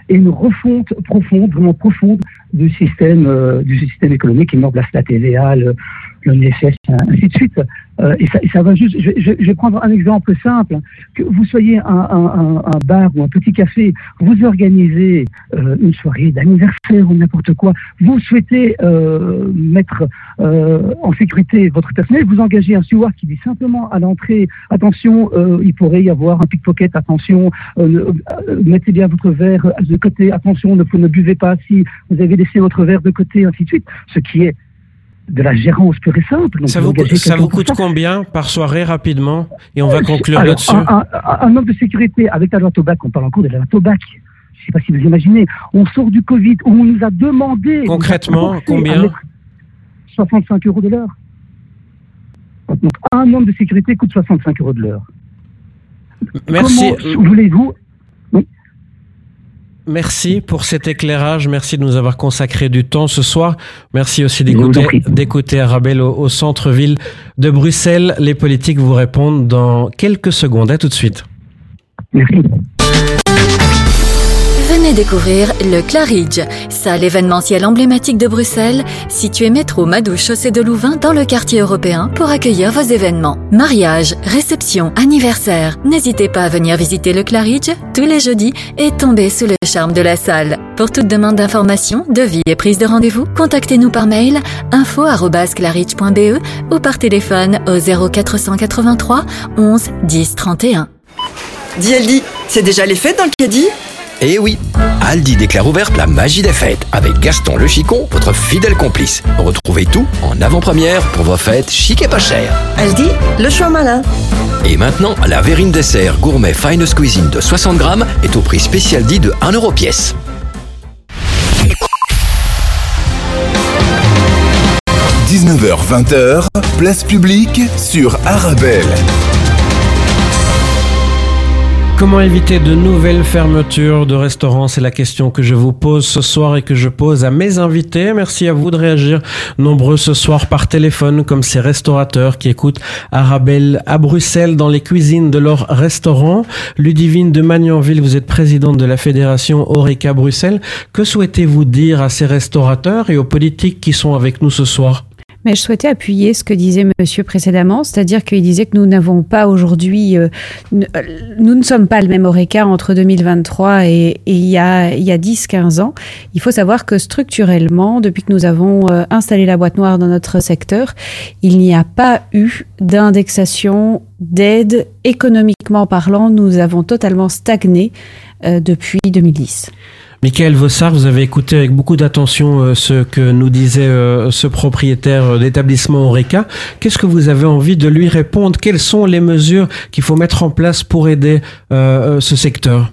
Speaker 16: et une refonte profonde, vraiment profonde du système, euh, du système économique qui met en place la TVA, le, l'ONFS, ainsi de suite. Euh, et, ça, et, ça, va juste. Je, je, je, vais prendre un exemple simple. Que vous soyez un, un, un bar ou un petit café, vous organisez euh, une soirée d'anniversaire ou n'importe quoi. Vous souhaitez euh, mettre euh, en sécurité votre personnel. Vous engagez un steward qui dit simplement à l'entrée attention, euh, il pourrait y avoir un pickpocket. Attention, mettez bien votre verre de côté. Attention, ne, ne buvez pas si vous avez laissé votre verre de côté, ainsi de suite. Ce qui est de la gérance pure et simple.
Speaker 2: Donc ça vous, ça vous coûte combien par soirée rapidement Et on va conclure là-dessus.
Speaker 16: Un, un, un, homme de sécurité avec la loi Tobac, on parle encore de la loi Tobac. Je ne sais pas si vous imaginez. On sort du Covid où on nous a demandé.
Speaker 2: Concrètement, combien
Speaker 16: 65 euros de l'heure. Donc un homme de sécurité coûte 65 euros de l'heure.
Speaker 2: Merci.
Speaker 16: Comment voulez-vous
Speaker 2: Merci pour cet éclairage. Merci de nous avoir consacré du temps ce soir. Merci aussi d'écouter Arabelle au, au centre-ville de Bruxelles. Les politiques vous répondent dans quelques secondes. À tout de suite.
Speaker 16: Merci.
Speaker 12: Découvrir le Claridge, salle événementielle emblématique de Bruxelles, située métro Madou chaussée de Louvain dans le quartier européen pour accueillir vos événements. Mariage, réception, anniversaire. N'hésitez pas à venir visiter le Claridge tous les jeudis et tomber sous le charme de la salle. Pour toute demande d'information, devis et prise de rendez-vous, contactez-nous par mail info@claridge.be ou par téléphone au 0483 11 10 31.
Speaker 17: DLD, c'est déjà les fêtes dans le caddie
Speaker 18: eh oui, Aldi déclare ouverte la magie des fêtes avec Gaston le Chicon, votre fidèle complice. Retrouvez tout en avant-première pour vos fêtes chic et pas cher.
Speaker 17: Aldi, le choix malin.
Speaker 18: Et maintenant, la verrine dessert gourmet Finest Cuisine de 60 grammes est au prix spécial dit de 1 euro pièce.
Speaker 4: – 19h-20h, place publique sur Arabelle.
Speaker 2: Comment éviter de nouvelles fermetures de restaurants C'est la question que je vous pose ce soir et que je pose à mes invités. Merci à vous de réagir nombreux ce soir par téléphone comme ces restaurateurs qui écoutent Arabelle à Bruxelles dans les cuisines de leur restaurant. Ludivine de Magnanville, vous êtes présidente de la fédération Oreca Bruxelles. Que souhaitez-vous dire à ces restaurateurs et aux politiques qui sont avec nous ce soir?
Speaker 9: Mais je souhaitais appuyer ce que disait monsieur précédemment, c'est-à-dire qu'il disait que nous n'avons pas aujourd'hui, euh, nous ne sommes pas le même Oreca entre 2023 et, et il y a, a 10-15 ans. Il faut savoir que structurellement, depuis que nous avons euh, installé la boîte noire dans notre secteur, il n'y a pas eu d'indexation d'aide économiquement parlant. Nous avons totalement stagné euh, depuis 2010.
Speaker 2: Michael Vossard, vous avez écouté avec beaucoup d'attention euh, ce que nous disait euh, ce propriétaire d'établissement Oreca. Qu'est-ce que vous avez envie de lui répondre? Quelles sont les mesures qu'il faut mettre en place pour aider euh, ce secteur?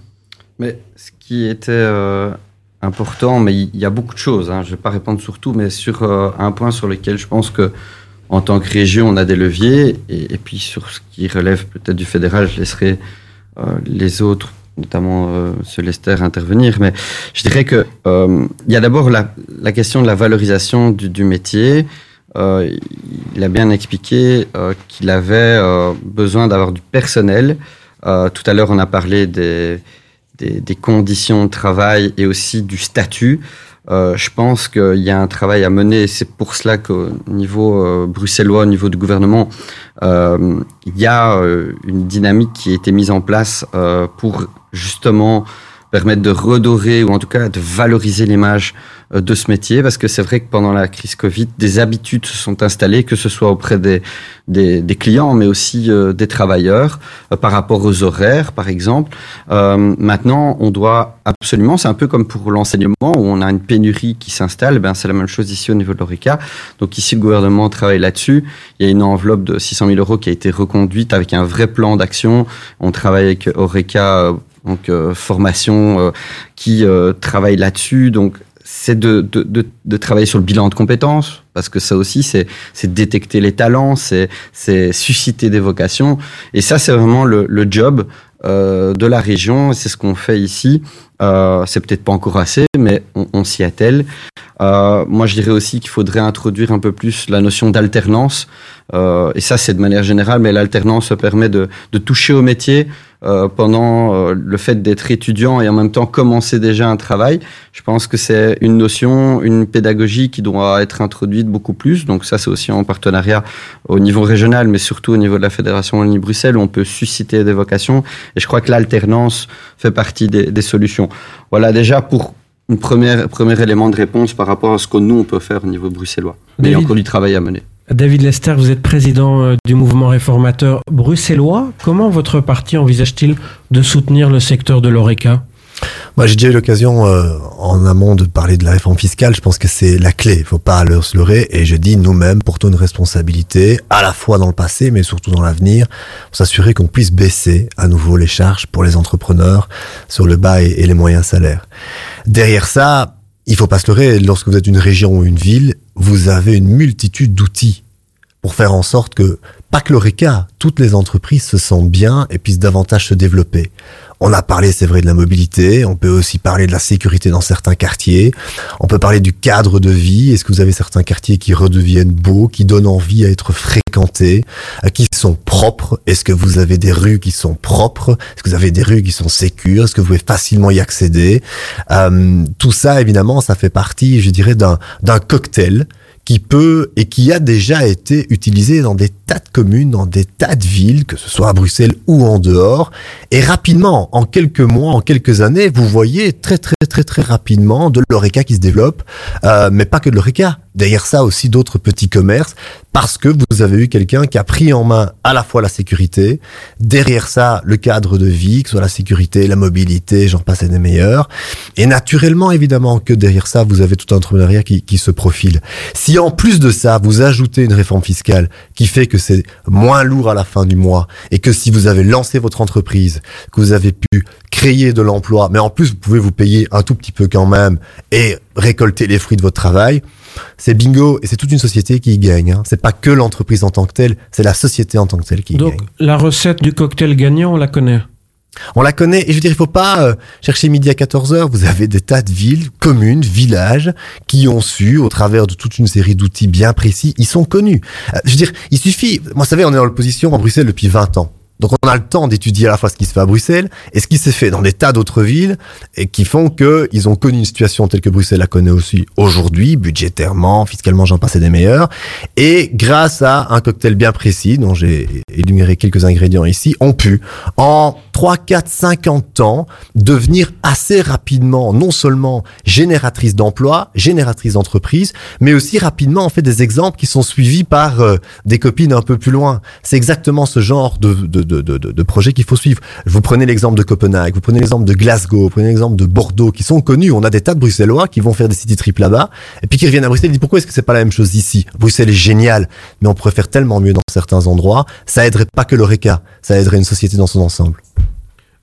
Speaker 15: Mais ce qui était important, mais il y a beaucoup de choses. Hein, je ne vais pas répondre sur tout, mais sur un point sur lequel je pense que en tant que région, on a des leviers, et puis sur ce qui relève peut-être du fédéral, je laisserai les autres notamment euh, ce Lester intervenir, mais je dirais que euh, il y a d'abord la, la, question de la valorisation du, du métier. Euh, il a bien expliqué euh, qu'il avait euh, besoin d'avoir du personnel. Tout à l'heure, on a parlé des, des, des, conditions de travail et aussi du statut. Euh, je pense qu'il y a un travail à mener. C'est pour cela qu'au niveau euh, bruxellois, au niveau du gouvernement, euh, il y a une dynamique qui a été mise en place pour justement permettre de redorer ou en tout cas de valoriser l'image de ce métier parce que c'est vrai que pendant la crise Covid, des habitudes se sont installées, que ce soit auprès des, des, des clients mais aussi euh, des travailleurs euh, par rapport aux horaires par exemple. Euh, maintenant, on doit absolument, c'est un peu comme pour l'enseignement où on a une pénurie qui s'installe, ben c'est la même chose ici au niveau de l'ORECA. Donc ici, le gouvernement travaille là-dessus. Il y a une enveloppe de 600 000 euros qui a été reconduite avec un vrai plan d'action. On travaille avec ORECA donc euh, formation euh, qui euh, travaille là-dessus. Donc c'est de, de, de, de, travailler sur le bilan de compétences, parce que ça aussi, c'est détecter les talents, c'est susciter des vocations. Et ça, c'est vraiment le, le job euh, de la région, c'est ce qu'on fait ici. Euh, c'est peut-être pas encore assez, mais on, on s'y attelle. Euh, moi, je dirais aussi qu'il faudrait introduire un peu plus la notion d'alternance. et ça, c'est de manière générale, mais l'alternance permet de, de toucher au métier, euh, pendant euh, le fait d'être étudiant et en même temps commencer déjà un travail. Je pense que c'est une notion, une pédagogie qui doit être introduite beaucoup plus. Donc ça, c'est aussi en partenariat au niveau régional, mais surtout au niveau de la Fédération Wallonie-Bruxelles, où on peut susciter des vocations. Et je crois que l'alternance fait partie des, des solutions. Voilà déjà pour une première, premier élément de réponse par rapport à ce que nous, on peut faire au niveau bruxellois. Mais il y a encore du travail à mener.
Speaker 2: David Lester, vous êtes président euh, du mouvement réformateur bruxellois. Comment votre parti envisage-t-il de soutenir le secteur de l'ORECA?
Speaker 10: Moi, j'ai déjà eu l'occasion euh, en amont de parler de la réforme fiscale. Je pense que c'est la clé. Il faut pas se leurrer. Et je dis, nous-mêmes, portons une responsabilité, à la fois dans le passé, mais surtout dans l'avenir, pour s'assurer qu'on puisse baisser à nouveau les charges pour les entrepreneurs sur le bas et, les moyens salaires. Derrière ça, il faut pas se leurrer. Lorsque vous êtes une région ou une ville, vous avez une multitude d'outils pour faire en sorte que, pas que l'ORECA, toutes les entreprises se sentent bien et puissent davantage se développer. On a parlé, c'est vrai, de la mobilité, on peut aussi parler de la sécurité dans certains quartiers, on peut parler du cadre de vie, est-ce que vous avez certains quartiers qui redeviennent beaux, qui donnent envie à être fréquentés, euh, qui sont propres, est-ce que vous avez des rues qui sont propres, est-ce que vous avez des rues qui sont sécures, est-ce que vous pouvez facilement y accéder? Euh, Tout ça, évidemment, ça fait partie, je dirais, d'un d'un cocktail qui peut et qui a déjà été utilisé dans des tas de communes, dans des tas de villes, que ce soit à Bruxelles ou en dehors. Et rapidement, en quelques mois, en quelques années, vous voyez très très très très rapidement de l'ORECA qui se développe, euh, mais pas que de l'ORECA. Derrière ça aussi d'autres petits commerces, parce que vous avez eu quelqu'un qui a pris en main à la fois la sécurité, derrière ça le cadre de vie, que ce soit la sécurité, la mobilité, j'en passe et des meilleurs. Et naturellement, évidemment, que derrière ça, vous avez tout un entrepreneuriat qui, qui se profile. Si en plus de ça, vous ajoutez une réforme fiscale qui fait que c'est moins lourd à la fin du mois, et que si vous avez lancé votre entreprise, que vous avez pu créer de l'emploi, mais en plus vous pouvez vous payer un tout petit peu quand même et récolter les fruits de votre travail, c'est bingo et c'est toute une société qui y gagne. Hein. C'est pas que l'entreprise en tant que telle, c'est la société en tant que telle qui y
Speaker 2: Donc,
Speaker 10: gagne.
Speaker 2: la recette du cocktail gagnant, on la connaît?
Speaker 10: On la connaît et je veux dire, il faut pas euh, chercher midi à 14h. Vous avez des tas de villes, communes, villages qui ont su, au travers de toute une série d'outils bien précis, ils sont connus. Euh, je veux dire, il suffit, moi, vous savez, on est dans l'opposition à Bruxelles depuis 20 ans. Donc on a le temps d'étudier à la fois ce qui se fait à Bruxelles et ce qui s'est fait dans des tas d'autres villes et qui font que ils ont connu une situation telle que Bruxelles la connaît aussi aujourd'hui, budgétairement, fiscalement, j'en passais des meilleurs. Et grâce à un cocktail bien précis, dont j'ai énuméré quelques ingrédients ici, ont pu, en 3, 4, 50 ans, devenir assez rapidement, non seulement génératrice d'emplois, génératrice d'entreprises, mais aussi rapidement, en fait, des exemples qui sont suivis par euh, des copines un peu plus loin. C'est exactement ce genre de, de, de, de, de projet qu'il faut suivre. Vous prenez l'exemple de Copenhague, vous prenez l'exemple de Glasgow, vous prenez l'exemple de Bordeaux, qui sont connus. On a des tas de Bruxellois qui vont faire des city trips là-bas, et puis qui reviennent à Bruxelles et disent pourquoi est-ce que c'est pas la même chose ici? Bruxelles est génial, mais on pourrait faire tellement mieux dans certains endroits. Ça aiderait pas que l'ORECA, ça aiderait une société dans son ensemble.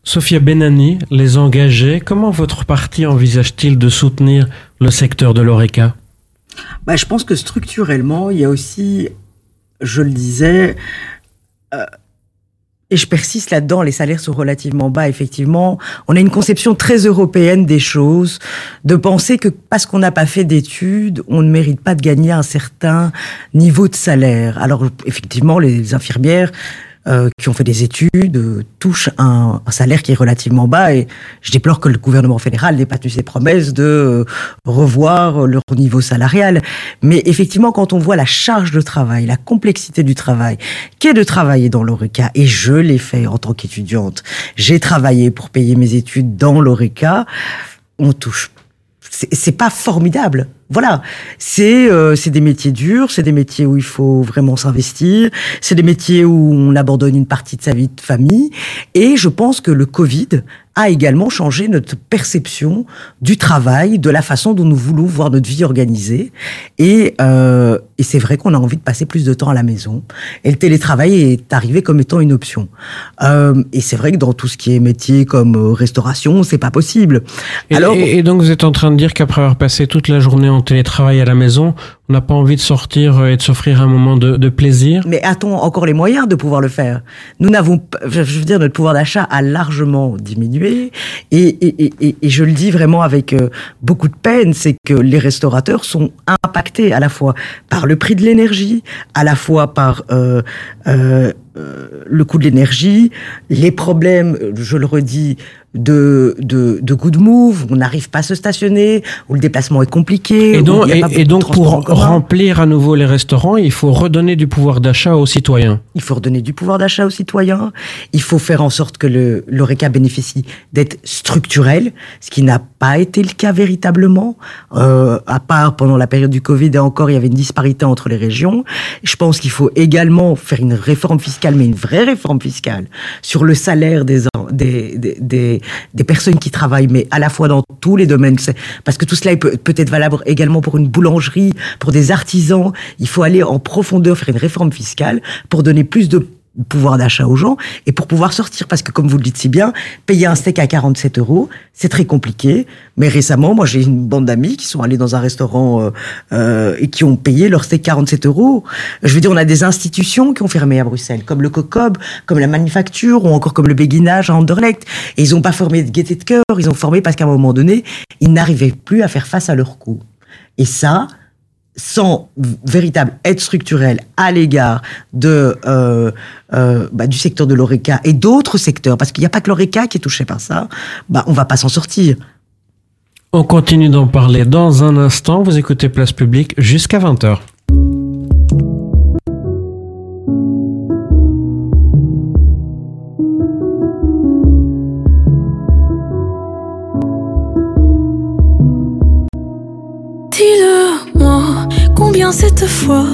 Speaker 2: Sophia Benani, les engagés, comment votre parti envisage-t-il de soutenir le secteur de l'ORECA
Speaker 5: Bah, je pense que structurellement, il y a aussi, je le disais, euh, et je persiste là-dedans, les salaires sont relativement bas, effectivement. On a une conception très européenne des choses, de penser que parce qu'on n'a pas fait d'études, on ne mérite pas de gagner un certain niveau de salaire. Alors, effectivement, les infirmières euh, qui ont fait des études euh, touchent un, un salaire qui est relativement bas et je déplore que le gouvernement fédéral n'ait pas tenu ses promesses de euh, revoir leur niveau salarial. Mais effectivement, quand on voit la charge de travail, la complexité du travail, qu'est de travailler dans l'ORECA, et je l'ai fait en tant qu'étudiante, j'ai travaillé pour payer mes études dans l'ORECA, on touche c'est pas formidable. Voilà, c'est euh, c'est des métiers durs, c'est des métiers où il faut vraiment s'investir, c'est des métiers où on abandonne une partie de sa vie de famille. Et je pense que le Covid a également changé notre perception du travail, de la façon dont nous voulons voir notre vie organisée. Et, euh, et c'est vrai qu'on a envie de passer plus de temps à la maison. Et le télétravail est arrivé comme étant une option. Euh, et c'est vrai que dans tout ce qui est métier comme euh, restauration, c'est pas possible.
Speaker 2: Et, et- et donc vous êtes en train de dire qu'après avoir passé toute la journée en télétravail à la maison, on n'a pas envie de sortir euh, et de s'offrir un moment de, de plaisir?
Speaker 5: Mais a-t-on encore les moyens de pouvoir le faire? Nous n'avons, je veux dire, notre pouvoir d'achat a largement diminué, et, et, et- et, et je le dis vraiment avec beaucoup de peine, c'est que les restaurateurs sont impactés à la fois par le prix de l'énergie, à la fois par euh, euh, euh, le coût de l'énergie, les problèmes, je le redis, de, de, de good move, on n'arrive pas à se stationner, où le déplacement est compliqué.
Speaker 2: Et donc, et, donc pour remplir à nouveau les restaurants, il faut redonner du pouvoir d'achat aux citoyens.
Speaker 5: Il faut redonner du pouvoir d'achat aux citoyens. Il faut faire en sorte que le l'ORECA bénéficie d'être structurel, ce qui n'a pas été le cas véritablement. Euh, à part pendant la période du Covid et encore, il y avait une disparité entre les régions. Je pense qu'il faut également faire une réforme fiscale, mais une vraie réforme fiscale sur le salaire des des des, des, personnes qui travaillent, mais à la fois dans tous les domaines. Parce que tout cela peut, peut être valable également pour une boulangerie, pour des artisans. Il faut aller en profondeur, faire une réforme fiscale pour donner plus de pouvoir d'achat aux gens et pour pouvoir sortir. Parce que comme vous le dites si bien payer un steak à 47 euros c'est très compliqué. Mais récemment moi j'ai une bande d'amis qui sont allés dans un restaurant euh, euh, et qui ont payé leur steak 47 euros. Je veux dire on a des institutions qui ont fermé à Bruxelles comme le COCOB comme la manufacture ou encore comme le béguinage à Anderlecht. Et ils n'ont pas formé de gaieté de cœur ils ont formé parce qu'à un moment donné ils n'arrivaient plus à faire face à leurs coûts. Et ça sans véritable aide structurelle à l'égard de euh, euh, bah, du secteur de l'oreca et d'autres secteurs, parce qu'il n'y a pas que l'oreca qui est touché par ça, bah, on va pas s'en sortir.
Speaker 2: On continue d'en parler dans un instant. Vous écoutez Place Publique jusqu'à 20h.
Speaker 19: Dis-le-moi, combien cette fois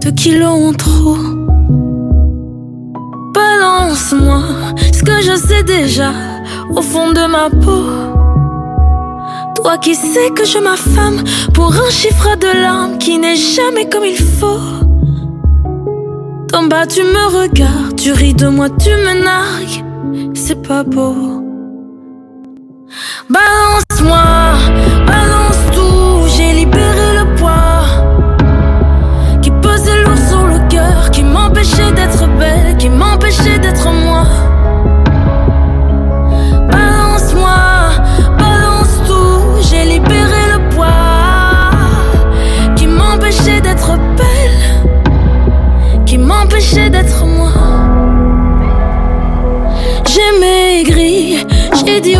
Speaker 19: de kilos en trop Balance-moi ce que je sais déjà au fond de ma peau. Toi qui sais que je m'affame pour un chiffre de larmes qui n'est jamais comme il faut. D'en bas tu me regardes, tu ris de moi, tu me nargues, c'est pas beau. Balance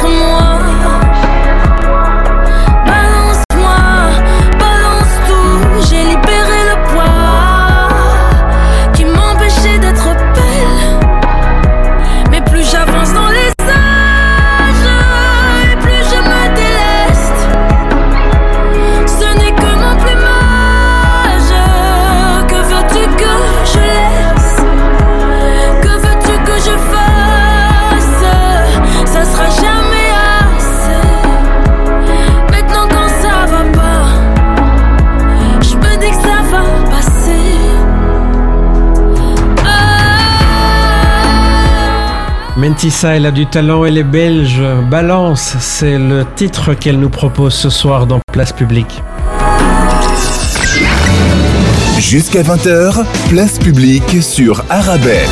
Speaker 19: someone
Speaker 2: Mentissa, elle a du talent, elle est belge. Balance, c'est le titre qu'elle nous propose ce soir dans Place Publique.
Speaker 4: Jusqu'à 20h, place publique sur Arabelle.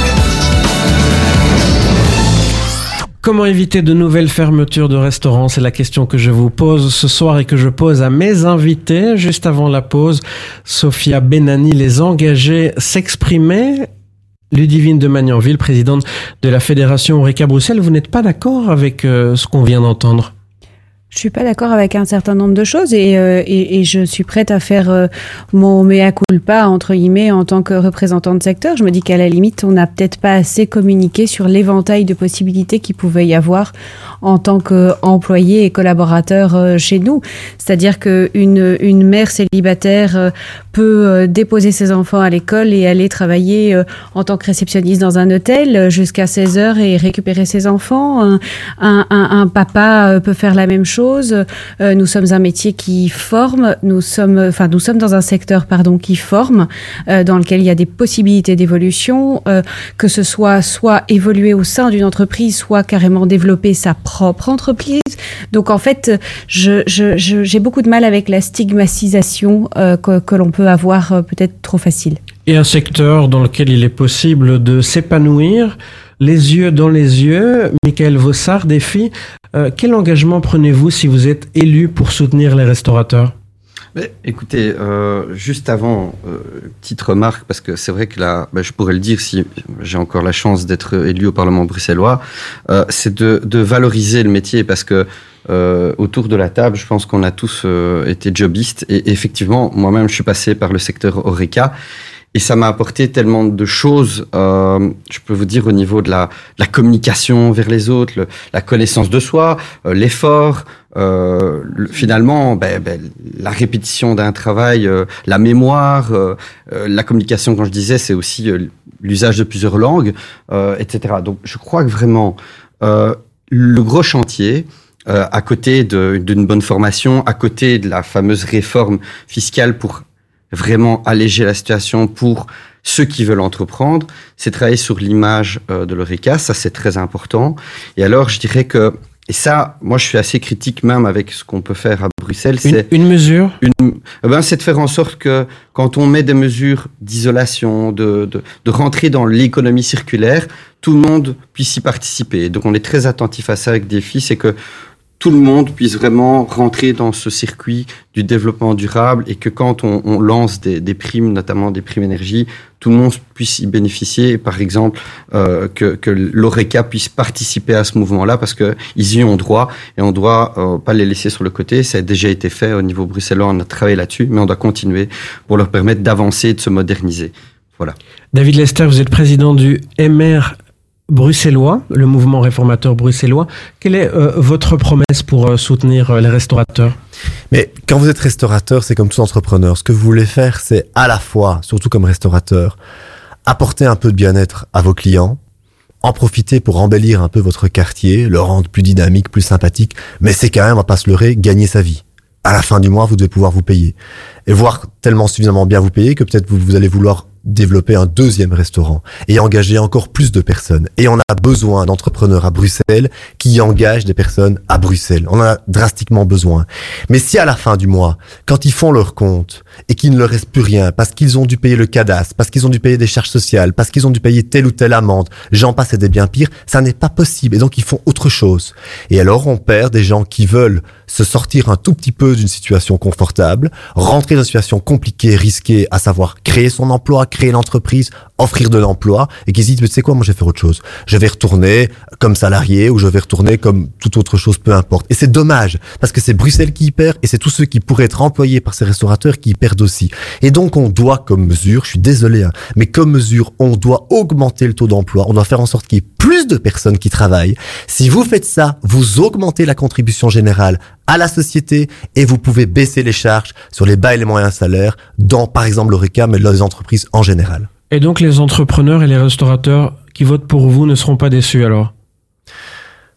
Speaker 2: Comment éviter de nouvelles fermetures de restaurants? C'est la question que je vous pose ce soir et que je pose à mes invités. Juste avant la pause, Sophia Benani, les engagés, s'exprimaient. Ludivine de Magnanville, présidente de la Fédération Oreca Bruxelles, vous n'êtes pas d'accord avec euh, ce qu'on vient d'entendre?
Speaker 9: Je suis pas d'accord avec un certain nombre de choses et, euh, je suis prête à faire euh, mon mea culpa entre guillemets en tant que représentant de secteur. Je me dis qu'à la limite, on n'a peut-être pas assez communiqué sur l'éventail de possibilités qu'il pouvait y avoir en tant qu'employé et collaborateur chez nous. C'est-à-dire que une, mère célibataire peut euh, déposer ses enfants à l'école et aller travailler euh, en tant que réceptionniste dans un hôtel euh, jusqu'à 16 heures et récupérer ses enfants. Un, un- un- papa peut faire la même chose. Nous sommes un métier qui forme. Nous sommes, enfin, nous sommes dans un secteur, pardon, qui forme, dans lequel il y a des possibilités d'évolution, que ce soit soit évoluer au sein d'une entreprise, soit carrément développer sa propre entreprise. Donc en fait, je, je, je- j'ai beaucoup de mal avec la stigmatisation euh, que, que l'on peut avoir euh, peut-être trop facile.
Speaker 2: Et un secteur dans lequel il est possible de s'épanouir, les yeux dans les yeux. Michael Vossard, défi. Euh, quel engagement prenez-vous si vous êtes élu pour soutenir les restaurateurs?
Speaker 15: Écoutez, euh, juste avant, euh, petite remarque, parce que c'est vrai que là, ben, je pourrais le dire si j'ai encore la chance d'être élu au Parlement bruxellois, euh, c'est de, de valoriser le métier, parce que euh, autour de la table, je pense qu'on a tous euh, été jobistes, et effectivement, moi-même, je suis passé par le secteur Oreca, et ça m'a apporté tellement de choses, euh, je peux vous dire, au niveau de la, la communication vers les autres, le- la connaissance de soi, euh, l'effort, euh, le- finalement, ben, ben, la répétition d'un travail, euh, la mémoire, euh, euh, la communication, quand je disais, c'est aussi l'usage de plusieurs langues, etc. Donc, je crois que vraiment, le gros chantier, à côté d'une bonne formation, à côté de la fameuse réforme fiscale pour vraiment alléger la situation pour ceux qui veulent entreprendre, c'est travailler sur l'image euh, de l'ORECA, ça c'est très important. Et alors je dirais que, et ça, moi je suis assez critique même avec ce qu'on peut faire à Bruxelles,
Speaker 2: Une,
Speaker 15: c'est
Speaker 2: une mesure?
Speaker 15: une, eh ben, c'est de faire en sorte que quand on met des mesures d'isolation, de, de, de rentrer dans l'économie circulaire, tout le monde puisse y participer. Donc on est très attentif à ça avec Défi, c'est que tout le monde puisse vraiment rentrer dans ce circuit du développement durable et que quand on, lance des, primes, notamment des primes énergie, tout le monde puisse y bénéficier. Par exemple, euh, que, que l'ORECA puisse participer à ce mouvement-là parce qu'ils y ont droit et on doit euh, pas les laisser sur le côté. Ça a déjà été fait au niveau bruxellois, on a travaillé là-dessus, mais on doit continuer pour leur permettre d'avancer et de se moderniser. Voilà.
Speaker 2: David Lester, vous êtes président du MR bruxellois, le mouvement réformateur bruxellois. Quelle est euh, votre promesse pour euh, soutenir euh, les restaurateurs?
Speaker 10: Mais quand vous êtes restaurateur, c'est comme tout entrepreneur. Ce que vous voulez faire, c'est à la fois, surtout comme restaurateur, apporter un peu de bien-être à vos clients, en profiter pour embellir un peu votre quartier, le rendre plus dynamique, plus sympathique, mais c'est quand même, on va pas se leurrer, gagner sa vie. À la fin du mois, vous devez pouvoir vous payer. Et voir tellement suffisamment bien vous payer que peut-être vous, vous allez vouloir développer un deuxième restaurant et engager encore plus de personnes. Et on a besoin d'entrepreneurs à Bruxelles qui engagent des personnes à Bruxelles. On en a drastiquement besoin. Mais si à la fin du mois, quand ils font leur compte et qu'il ne leur reste plus rien parce qu'ils ont dû payer le cadastre, parce qu'ils ont dû payer des charges sociales, parce qu'ils ont dû payer telle ou telle amende, j'en passe et des bien pires, ça n'est pas possible. Et donc ils font autre chose. Et alors on perd des gens qui veulent se sortir un tout petit peu d'une situation confortable, rentrer dans une situation compliquée, risquée, à savoir créer son emploi, l'entreprise, offrir de l'emploi, et qui se disent, mais tu sais quoi, moi je vais faire autre chose. Je vais retourner comme salarié ou je vais retourner comme toute autre chose, peu importe. Et c'est dommage, parce que c'est Bruxelles qui y perd et c'est tous ceux qui pourraient être employés par ces restaurateurs qui y perdent aussi. Et donc on doit, comme mesure, je suis désolé, hein, mais comme mesure, on doit augmenter le taux d'emploi, on doit faire en sorte qu'il y ait plus de personnes qui travaillent. Si vous faites ça, vous augmentez la contribution générale à la société et vous pouvez baisser les charges sur les bas et les moyens salaires dans, par exemple, l'ORECA, mais dans les entreprises en général.
Speaker 2: Et donc les entrepreneurs et les restaurateurs qui votent pour vous ne seront pas déçus alors?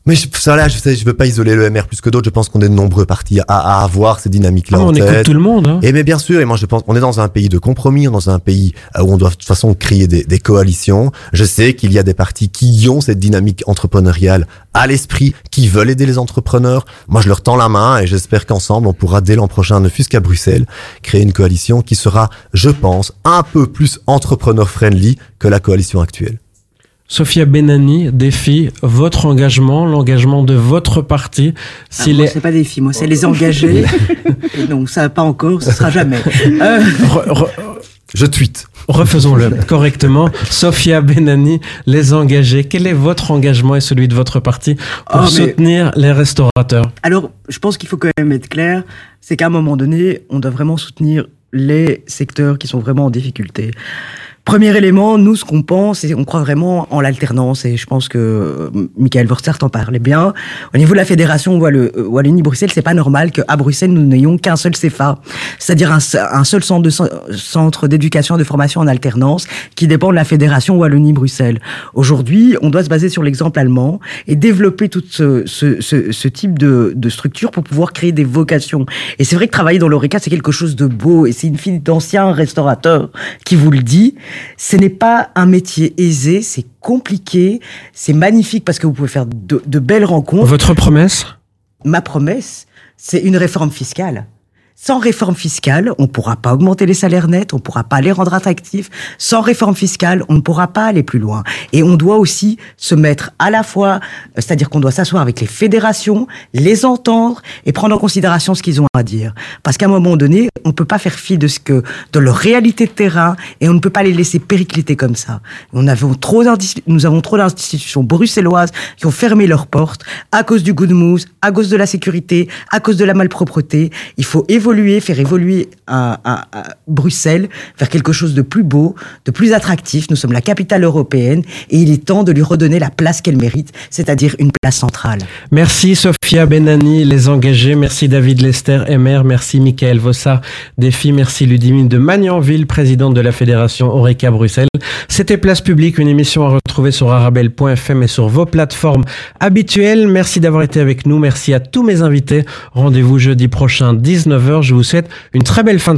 Speaker 10: Mais je, ça là, je sais, je veux pas isoler le MR plus que d'autres. Je pense qu'on est de nombreux partis à, à avoir ces dynamiques-là
Speaker 2: Ah, on
Speaker 10: tête.
Speaker 2: écoute tout le monde. Hein.
Speaker 10: Et mais bien sûr, et moi je pense, on est dans un pays de compromis, on est dans un pays euh, où on doit de toute façon créer des, des coalitions. Je sais qu'il y a des partis qui ont cette dynamique entrepreneuriale à l'esprit, qui veulent aider les entrepreneurs. Moi je leur tends la main et j'espère qu'ensemble on pourra dès l'an prochain, ne fût-ce qu'à Bruxelles, créer une coalition qui sera, je pense, un peu plus entrepreneur-friendly que la coalition actuelle.
Speaker 2: Sophia Benani défie votre engagement, l'engagement de votre parti.
Speaker 5: Ah,
Speaker 2: S'il
Speaker 5: moi,
Speaker 2: est...
Speaker 5: c'est pas des filles, moi, c'est les engagés. Et non, ça pas encore, ce sera jamais. Euh,
Speaker 2: Re- re-
Speaker 10: Je tweete.
Speaker 2: Refaisons-le correctement. Sophia Benani, les engagés. Quel est votre engagement et celui de votre parti pour
Speaker 5: Oh, mais-
Speaker 2: soutenir les restaurateurs?
Speaker 5: Alors, je pense qu'il faut quand même être clair, c'est qu'à un moment donné, on doit vraiment soutenir les secteurs qui sont vraiment en difficulté. Premier élément, nous, ce qu'on pense, et on croit vraiment en l'alternance, et je pense que euh, Michael Vorster en parlait bien. Au niveau de la fédération euh, Wallonie-Bruxelles, c'est pas normal qu'à Bruxelles, nous n'ayons qu'un seul CFA, c'est-à-dire un, se- un seul centre d'éducation et de formation en alternance qui dépend de la fédération Wallonie-Bruxelles. Aujourd'hui, on doit se baser sur l'exemple allemand et développer tout ce, type de, de structure pour pouvoir créer des vocations. Et c'est vrai que travailler dans l'ORECA, c'est quelque chose de beau, et c'est une fille d'ancien restaurateur qui vous le dit. Ce n'est pas un métier aisé, c'est compliqué, c'est magnifique parce que vous pouvez faire de, de belles rencontres.
Speaker 2: Votre promesse?
Speaker 5: Ma promesse, c'est une réforme fiscale. Sans réforme fiscale, on ne pourra pas augmenter les salaires nets, on ne pourra pas les rendre attractifs. Sans réforme fiscale, on ne pourra pas aller plus loin. Et on doit aussi se mettre à la fois, euh, c'est-à-dire qu'on doit s'asseoir avec les fédérations, les entendre et prendre en considération ce qu'ils ont à dire. Parce qu'à un moment donné, on ne peut pas faire fi de ce que, de leur réalité de terrain et on ne peut pas les laisser péricliter comme ça. Nous avons trop d'institutions bruxelloises qui ont fermé leurs portes à cause du good move, à cause de la sécurité, à cause de la malpropreté. Il faut évoluer, faire évoluer à, à- à Bruxelles vers quelque chose de plus beau, de plus attractif. Nous sommes la capitale européenne et il est temps de lui redonner la place qu'elle mérite, c'est-à-dire une place centrale.
Speaker 2: Merci Sophia Benani, les engagés. Merci David Lester, MR. Merci Michael Vossard, Défi. Merci Ludivine de Magnanville, présidente de la Fédération Oreca Bruxelles. C'était Place Publique, une émission à retrouver sur arabelle.fm et sur vos plateformes habituelles. Merci d'avoir été avec nous. Merci à tous mes invités. Rendez-vous jeudi prochain, 19h. Je vous souhaite une très belle fin de